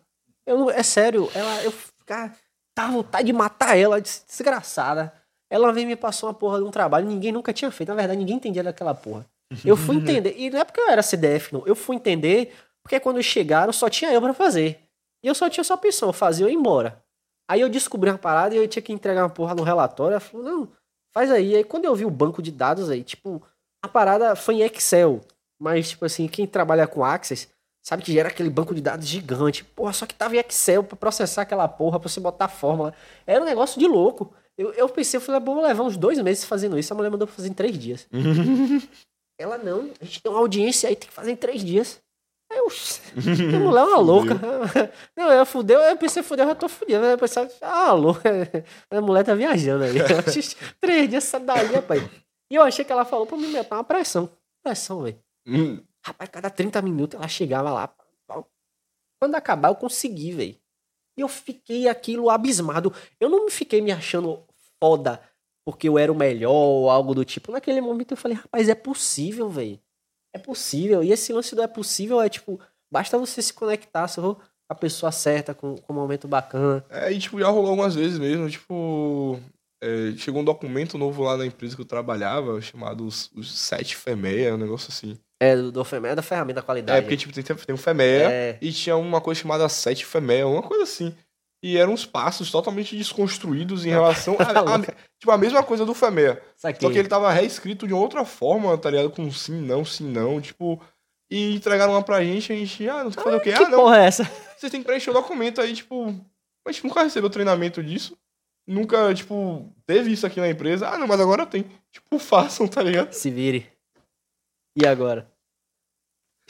S1: Eu não, é sério, ela, eu, cara, tava vontade de matar ela, des- desgraçada. Ela veio e me passou uma porra de um trabalho, ninguém nunca tinha feito. Na verdade, ninguém entendia daquela porra. Eu fui entender, e não é porque eu era CDF, não. Eu fui entender porque quando chegaram só tinha eu pra fazer. E eu só tinha essa opção, eu fazia eu ia embora. Aí eu descobri uma parada e eu tinha que entregar uma porra no relatório. Ela falou, não, faz aí. Aí quando eu vi o banco de dados aí, tipo, a parada foi em Excel. Mas, tipo assim, quem trabalha com Access sabe que gera aquele banco de dados gigante. Porra, só que tava em Excel pra processar aquela porra, pra você botar a fórmula. Era um negócio de louco. Eu, eu pensei, eu falei, "Ah, vou levar uns dois meses fazendo isso. A mulher mandou pra fazer em três dias. Ela, não, a gente tem uma audiência aí, tem que fazer em três dias. Aí eu, a mulher é uma louca. Não, eu fudeu, eu pensei, fudeu, eu já tô fudido. Eu pensei, ah, louca. A mulher tá viajando aí. três dias essa daí, rapaz. E eu achei que ela falou pra me meter uma pressão. Pressão, velho.
S2: Hum,
S1: Rapaz, cada 30 minutos ela chegava lá. Quando acabar, eu consegui, velho. E eu fiquei aquilo abismado. Eu não fiquei me achando foda porque eu era o melhor ou algo do tipo. Naquele momento eu falei, rapaz, é possível, velho. É possível. E esse lance do é possível é tipo, basta você se conectar só a pessoa certa, com, com um momento bacana.
S2: É, e tipo, já rolou algumas vezes mesmo, tipo. é, chegou um documento novo lá na empresa que eu trabalhava, chamado os, os 7 FEMEA, um negócio assim.
S1: É, do, do FEMEA, da ferramenta da qualidade.
S2: É, porque tipo, tem, tem um FEMEA
S1: É.
S2: e tinha uma coisa chamada 7 FEMEA, uma coisa assim. E eram uns passos totalmente desconstruídos em relação a, a- tipo, a mesma coisa do FEMEA.
S1: Saquei.
S2: Só que ele tava reescrito de outra forma, tá ligado? Com sim, não, sim, não, tipo... E entregaram uma pra gente, a gente, ah, não tem que fazer o quê?
S1: Que
S2: Ah, não,
S1: porra é essa?
S2: vocês têm que preencher o documento aí, tipo... A gente nunca recebeu treinamento disso. Nunca, tipo, teve isso aqui na empresa. Ah, não, mas agora tem. Tipo, façam, tá ligado?
S1: Se vire. E agora?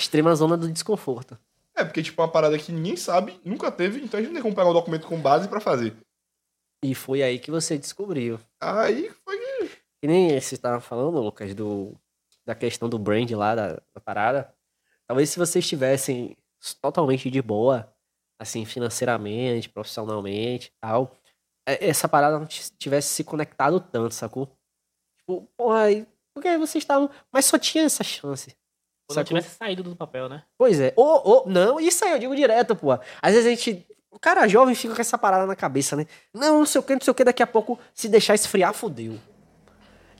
S1: Extrema zona do desconforto.
S2: É, porque, tipo, é uma parada que ninguém sabe, nunca teve, então a gente não tem como pegar um documento com base pra fazer.
S1: E foi aí que você descobriu.
S2: Aí foi que.
S1: Que nem você estava falando, Lucas, do, da questão do brand lá, da, da parada. Talvez se vocês estivessem totalmente de boa, assim, financeiramente, profissionalmente e tal, é- essa parada não tivesse se conectado tanto, sacou? Tipo, porra, aí- porque vocês estavam. Mas só tinha essa chance.
S3: Quando eu
S1: Sacou?
S3: tivesse saído do papel, né?
S1: Pois é. Ou, ou, não, isso aí eu digo direto, pô. Às vezes a gente. O cara jovem fica com essa parada na cabeça, né? Não, não sei o que, não sei o que, daqui a pouco, se deixar esfriar, fodeu.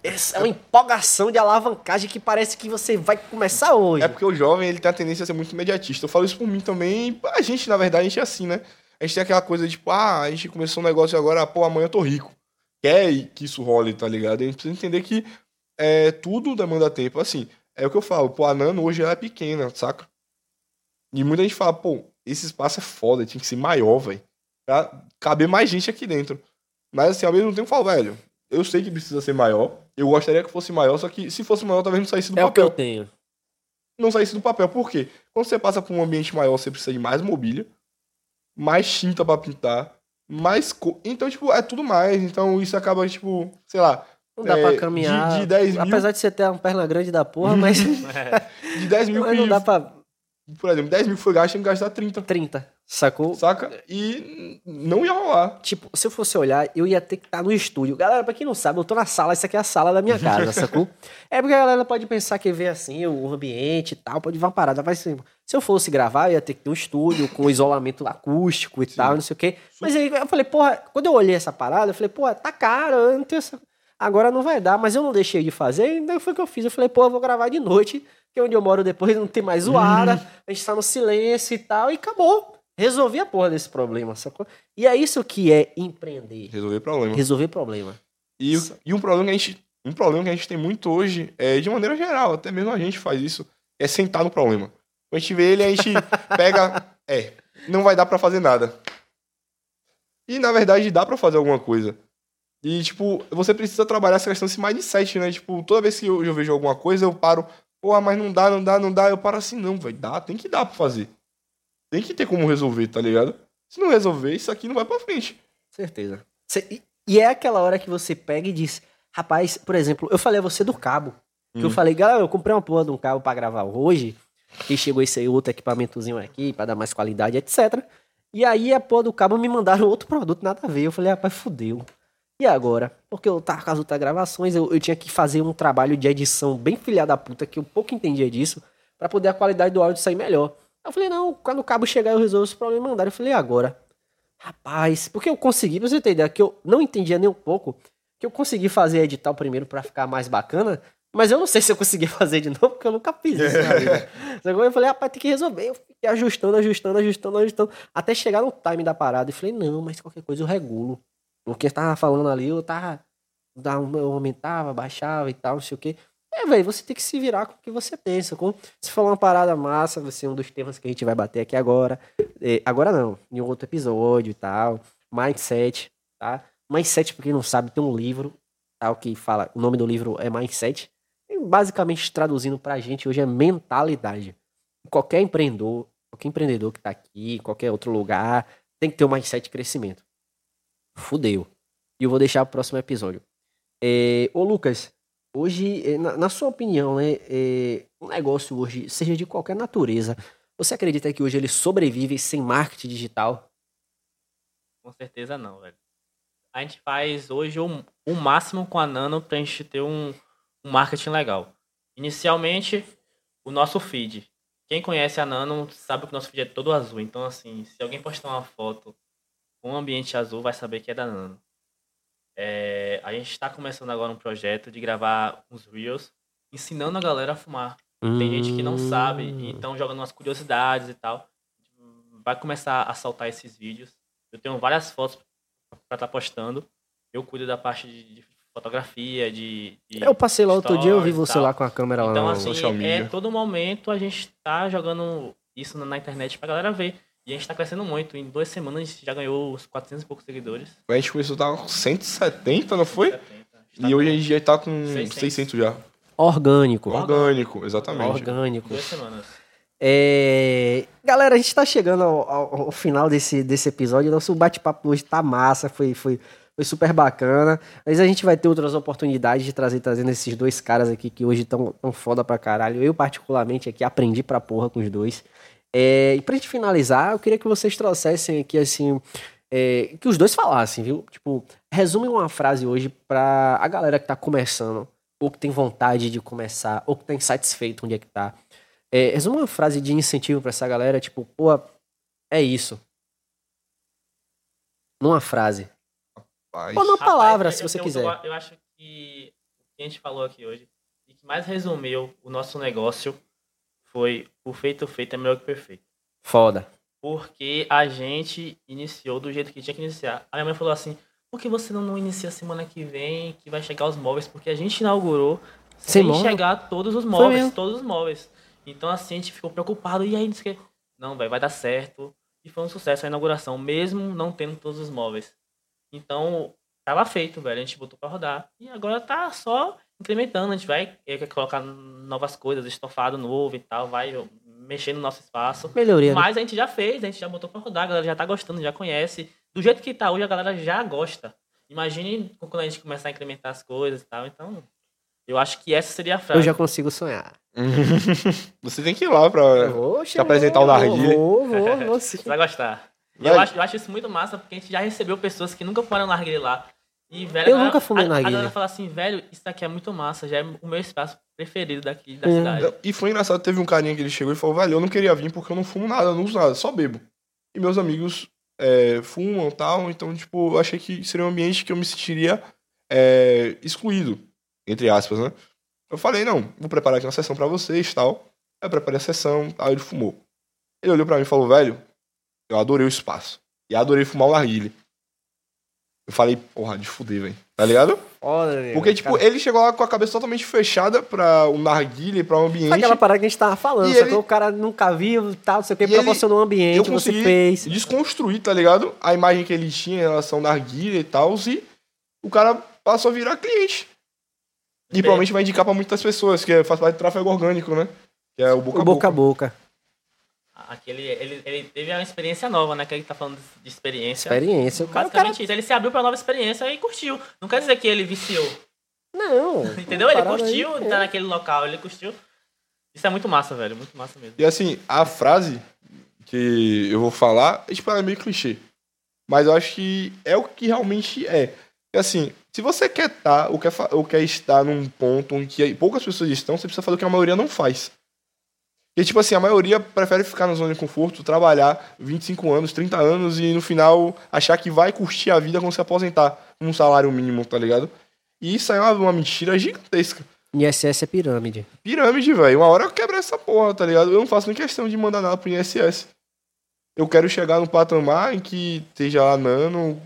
S1: Essa é uma empolgação de alavancagem que parece que você vai começar hoje.
S2: É porque o jovem, ele tem a tendência a ser muito imediatista. Eu falo isso por mim também. A gente, na verdade, a gente é assim, né? A gente tem aquela coisa de, tipo, ah, a gente começou um negócio agora, pô, amanhã eu tô rico. Quer que isso role, tá ligado? A gente precisa entender que é, tudo demanda tempo. Assim, é o que eu falo, pô, a Nano hoje ela é pequena, saca? E muita gente fala, pô, esse espaço é foda, tinha que ser maior, velho. Pra caber mais gente aqui dentro. Mas assim, ao mesmo tempo eu falo, velho, eu sei que precisa ser maior. Eu gostaria que fosse maior, só que se fosse maior, talvez não saísse do
S1: É o que
S2: papel
S1: eu tenho.
S2: não saísse do papel. Por quê? Quando você passa por um ambiente maior, você precisa de mais mobília, mais tinta pra pintar, mais co... Então, tipo, é tudo mais. Então, isso acaba, tipo, sei lá,
S1: Não dá
S2: É,
S1: pra
S2: de-
S1: caminhar.
S2: de 10 mil-
S1: Apesar de você ter uma perna grande da porra, mas,
S3: É,
S2: De 10 mil
S1: mas não dá pra
S2: por exemplo, 10 mil foi gasto, tem que gastar 30.
S1: 30, sacou?
S2: Saca? E não ia rolar.
S1: Tipo, se eu fosse olhar, eu ia ter que estar no estúdio. Galera, pra quem não sabe, eu tô na sala, essa aqui é a sala da minha casa, sacou? É porque a galera pode pensar que vê assim, o ambiente e tal, pode ver uma parada. Mas assim, se eu fosse gravar, eu ia ter que ter um estúdio com isolamento acústico e tal, não sei o quê. Mas aí eu falei, porra, quando eu olhei essa parada, eu falei, porra, tá caro, eu não tenho essa... Agora não vai dar, mas eu não deixei de fazer, e daí foi o que eu fiz. Eu falei, pô, eu vou gravar de noite, que onde eu moro depois não tem mais zoada, a gente tá no silêncio e tal, e acabou. Resolvi a porra desse problema, sacou? E é isso que é empreender.
S2: Resolver problema.
S1: Resolver problema.
S2: E, e um problema que a gente. Um problema que a gente tem muito hoje, é, de maneira geral, até mesmo a gente faz isso, é sentar no problema. Quando a gente vê ele, a gente pega. É, não vai dar pra fazer nada. E na verdade dá pra fazer alguma coisa. E, tipo, você precisa trabalhar essa questão desse mindset, né? Tipo, toda vez que eu, eu vejo alguma coisa, eu paro, porra, mas não dá, não dá, não dá. Eu paro assim, não, vai dar, tem que dar pra fazer. Tem que ter como resolver, tá ligado? Se não resolver, isso aqui não vai pra frente.
S1: Certeza. Cê- e, é aquela hora que você pega e diz, rapaz, por exemplo, eu falei a você do cabo. Que eu
S2: Hum.
S1: falei, galera, eu comprei uma porra de um cabo pra gravar hoje. E chegou esse aí outro equipamentozinho aqui pra dar mais qualidade, etc. E aí a porra do cabo me mandaram outro produto, nada a ver. Eu falei, rapaz, fudeu. E agora? Porque eu tava com as outras gravações, eu, eu tinha que fazer um trabalho de edição bem filha da puta, que eu pouco entendia disso, pra poder a qualidade do áudio sair melhor. Eu falei, não, quando o cabo chegar eu resolvo esse problema e mandaram. Eu falei, e agora? Rapaz, porque eu consegui, pra você ter ideia, que eu não entendia nem um pouco, que eu consegui fazer editar o primeiro pra ficar mais bacana, mas eu não sei se eu consegui fazer de novo, porque eu nunca fiz isso na vida. Eu falei, rapaz, tem que resolver. Eu fiquei ajustando, ajustando, ajustando, ajustando, até chegar no time da parada. E falei, não, mas qualquer coisa eu regulo. O que eu tava falando ali, eu tava. Eu aumentava, baixava e tal, não sei o quê. É, velho, você tem que se virar com o que você tem, sacou? Se falar uma parada massa, vai ser um dos temas que a gente vai bater aqui agora. É, agora não, em outro episódio e tal. Mindset, tá? Mindset, pra quem não sabe, tem um livro, tá? O que fala, o nome do livro é Mindset. E basicamente, traduzindo pra gente hoje é mentalidade. Qualquer empreendedor, qualquer empreendedor que tá aqui, qualquer outro lugar, tem que ter um mindset de crescimento. Fudeu. E eu vou deixar pro próximo episódio. É, ô Lucas, hoje, é, na, na sua opinião, né, é, um negócio hoje, seja de qualquer natureza, você acredita que hoje ele sobrevive sem marketing digital?
S3: com certeza não, velho. A gente faz hoje o, o máximo com a Nano pra gente ter um, um marketing legal. Inicialmente, o nosso feed. Quem conhece a Nano sabe que o nosso feed é todo azul. Então, assim, se alguém postar uma foto com um ambiente azul, vai saber que é da Nano. É, a gente está começando agora um projeto de gravar uns Reels ensinando a galera a fumar. Tem gente que não sabe,
S1: Hum.
S3: então jogando umas curiosidades e tal. Vai começar a soltar esses vídeos. Eu tenho várias fotos pra estar postando. Eu cuido da parte de, de fotografia, de, de
S1: Eu passei lá outro dia, eu vi você lá com a câmera lá
S3: Então,
S1: no
S3: assim,
S2: social
S3: é
S2: media.
S3: todo momento a gente tá jogando isso na- na internet pra galera ver. E a gente tá crescendo muito. Em duas semanas a gente já ganhou uns 400 e poucos seguidores.
S2: A gente começou a estar com 170, não foi?
S3: 70. A gente tá
S2: E
S3: com
S2: hoje a gente já tá com
S3: 600.
S2: 600 já.
S1: Orgânico.
S2: Orgânico, exatamente.
S1: Orgânico.
S3: Duas semanas.
S1: É, Galera, a gente tá chegando ao, ao- ao final desse, desse episódio. Nosso bate-papo hoje tá massa, foi, foi, foi super bacana. Mas a gente vai ter outras oportunidades de trazer trazendo esses dois caras aqui que hoje tão, tão foda pra caralho. Eu, particularmente, aqui aprendi pra porra com os dois. É, e pra gente finalizar, eu queria que vocês trouxessem aqui, assim, é, que os dois falassem, viu? Tipo, resume uma frase hoje pra a galera que tá começando, ou que tem vontade de começar, ou que tá insatisfeito onde é que tá. É, resume uma frase de incentivo pra essa galera, tipo, pô, é isso. Numa frase.
S2: Rapaz,
S1: Ou numa
S3: Rapaz,
S1: palavra,
S3: eu-
S1: se você quiser.
S3: Eu, eu acho que o que a gente falou aqui hoje e que mais resumiu o nosso negócio foi o feito feito é melhor que o perfeito.
S1: Foda.
S3: Porque a gente iniciou do jeito que tinha que iniciar. A minha mãe falou assim: por que você não, não inicia semana que vem, que vai chegar os móveis? Porque a gente inaugurou
S1: Sem
S3: chegar todos os móveis, todos os móveis. Então assim, a gente ficou preocupado. E aí, disse que não, véio, vai dar certo. E foi um sucesso a inauguração, mesmo não tendo todos os móveis. Então, tava feito, velho. A gente botou pra rodar. E agora tá só incrementando. A gente vai colocar novas coisas, estofado novo e tal, vai mexer no nosso espaço.
S1: Melhoria. né?
S3: Mas a gente já fez, a gente já botou pra rodar, a galera já tá gostando, já conhece. Do jeito que tá hoje, a galera já gosta. Imagine quando a gente começar a incrementar as coisas e tal. Então, eu acho que essa seria a frase.
S1: Eu já consigo sonhar.
S2: Você tem que ir lá pra te apresentar o
S1: vou,
S2: narguilé.
S1: Vou, vou, vou sim.
S3: Você vai gostar.
S2: Vai.
S3: Eu acho, eu acho isso muito massa, porque a gente já recebeu pessoas que nunca foram narguilé lá. E, velho,
S1: Eu nunca fumei
S3: a-
S1: narguilé.
S3: A galera fala assim, velho, isso daqui é muito massa, já é o meu espaço preferido daqui da
S1: Hum.
S3: cidade.
S2: E foi engraçado, teve um carinha que ele chegou e falou, velho, eu não queria vir porque eu não fumo nada, eu não uso nada, só bebo. E meus amigos é, fumam e tal, então, tipo, eu achei que seria um ambiente que eu me sentiria é, excluído, entre aspas, né? Eu falei, não, vou preparar aqui uma sessão pra vocês tal. Aí eu preparei a sessão, aí ele fumou. Ele olhou pra mim e falou, velho, eu adorei o espaço. E adorei fumar o narguile. Eu falei, porra, de fuder, velho. Tá ligado?
S1: Olha,
S2: Porque, tipo,
S1: cara,
S2: ele chegou lá com a cabeça totalmente fechada pra o narguile, pra um ambiente.
S1: Aquela parada que a gente tava falando, só
S2: ele-
S1: que o cara nunca viu, tal, não sei o que,
S2: ele-
S1: proporcionou um
S2: eu
S1: ambiente, você
S2: consegui
S1: fez.
S2: desconstruir, tá ligado? A imagem que ele tinha em relação ao narguilha e tal, e o cara passou a virar cliente. E
S3: Bem-
S2: provavelmente vai indicar pra muitas pessoas, que é- faz parte do tráfego orgânico, né? Que é o boca
S1: O
S2: a
S1: boca a
S2: boca.
S1: boca.
S3: Aquele, ele, ele teve uma experiência nova, né? Que ele tá falando de experiência.
S1: Experiência. O cara, o cara...
S3: Basicamente isso. Ele se abriu pra nova experiência e curtiu. Não quer dizer que ele viciou.
S1: Não.
S3: Entendeu? Ele
S1: Parada aí,
S3: curtiu
S1: é.
S3: estar naquele local, ele curtiu. Isso é muito massa, velho. Muito massa mesmo.
S2: E assim, a frase que eu vou falar, é, tipo, ela é meio clichê. Mas eu acho que é o que realmente é. E assim, se você quer estar, ou quer, fa- ou quer estar num ponto em que poucas pessoas estão, você precisa fazer o que a maioria não faz. E tipo assim, a maioria prefere ficar na zona de conforto, trabalhar 25 anos, 30 anos e no final achar que vai curtir a vida quando se aposentar um salário mínimo, tá ligado? E isso aí é uma, uma mentira gigantesca.
S1: ISS é pirâmide.
S2: Pirâmide, velho. Uma hora eu quebro essa porra, tá ligado? Eu não faço nem questão de mandar nada pro INSS. Eu quero chegar no patamar em que esteja lá nano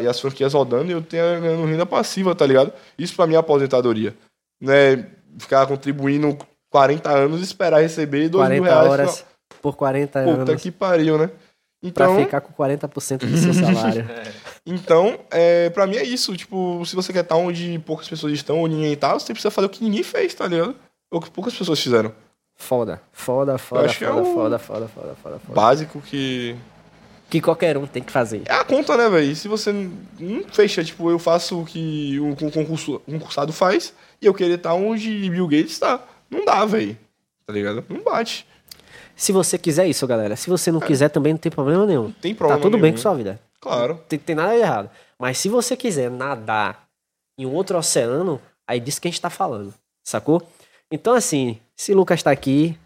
S2: e as franquias rodando e eu tenha ganhando renda passiva, tá ligado? Isso pra mim é aposentadoria. Não é ficar contribuindo 40 anos e esperar receber 2 mil
S1: 40
S2: reais.
S1: horas por 40
S2: Puta
S1: anos.
S2: que pariu, né?
S1: Pra
S2: Então,
S1: ficar com 40% do seu salário.
S2: então é, pra mim é isso. Tipo, se você quer estar onde poucas pessoas estão ou ninguém tá, você precisa fazer o que ninguém fez, tá ligado? Ou o que poucas pessoas fizeram.
S1: Foda. Foda, foda,
S2: é
S1: foda,
S2: o-
S1: foda, foda, foda, foda, foda.
S2: Básico que
S1: Que qualquer um tem que fazer.
S2: É a conta, né, velho? Se você não fecha, tipo, eu faço o que o concurso, concursado faz e eu querer estar onde Bill Gates tá. Não dá, velho. Tá ligado? Não bate.
S1: Se você quiser isso, galera. Se você não quiser, também não tem problema nenhum.
S2: Não tem
S1: Tá
S2: problema.
S1: tudo bem
S2: nenhum.
S1: com sua vida.
S2: Claro.
S1: Tem, tem nada de errado. Mas se você quiser nadar em um outro oceano, aí disso que a gente tá falando. Sacou? Então, assim, se Lucas tá aqui,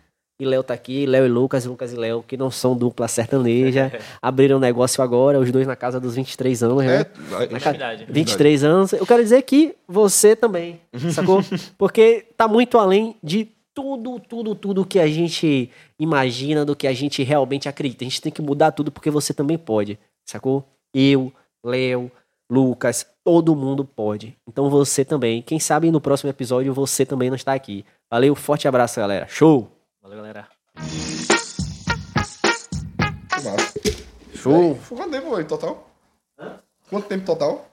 S1: e Léo tá aqui, Léo e Lucas, Lucas e Léo, que não são dupla sertaneja, abriram um negócio agora, os dois na casa dos 23 anos, né?
S2: É,
S1: Na ca-
S3: Verdade.
S1: 23 anos. Eu quero dizer que você também, sacou? Porque tá muito além de tudo, tudo, tudo que a gente imagina, do que a gente realmente acredita. A gente tem que mudar tudo porque você também pode, sacou? Eu, Léo, Lucas, todo mundo pode. Então você também. Quem sabe no próximo episódio você também não está aqui. Valeu, forte abraço, galera. Show!
S3: Valeu, galera.
S2: que massa.
S1: Show!
S2: Quanto tempo foi total? Quanto tempo total?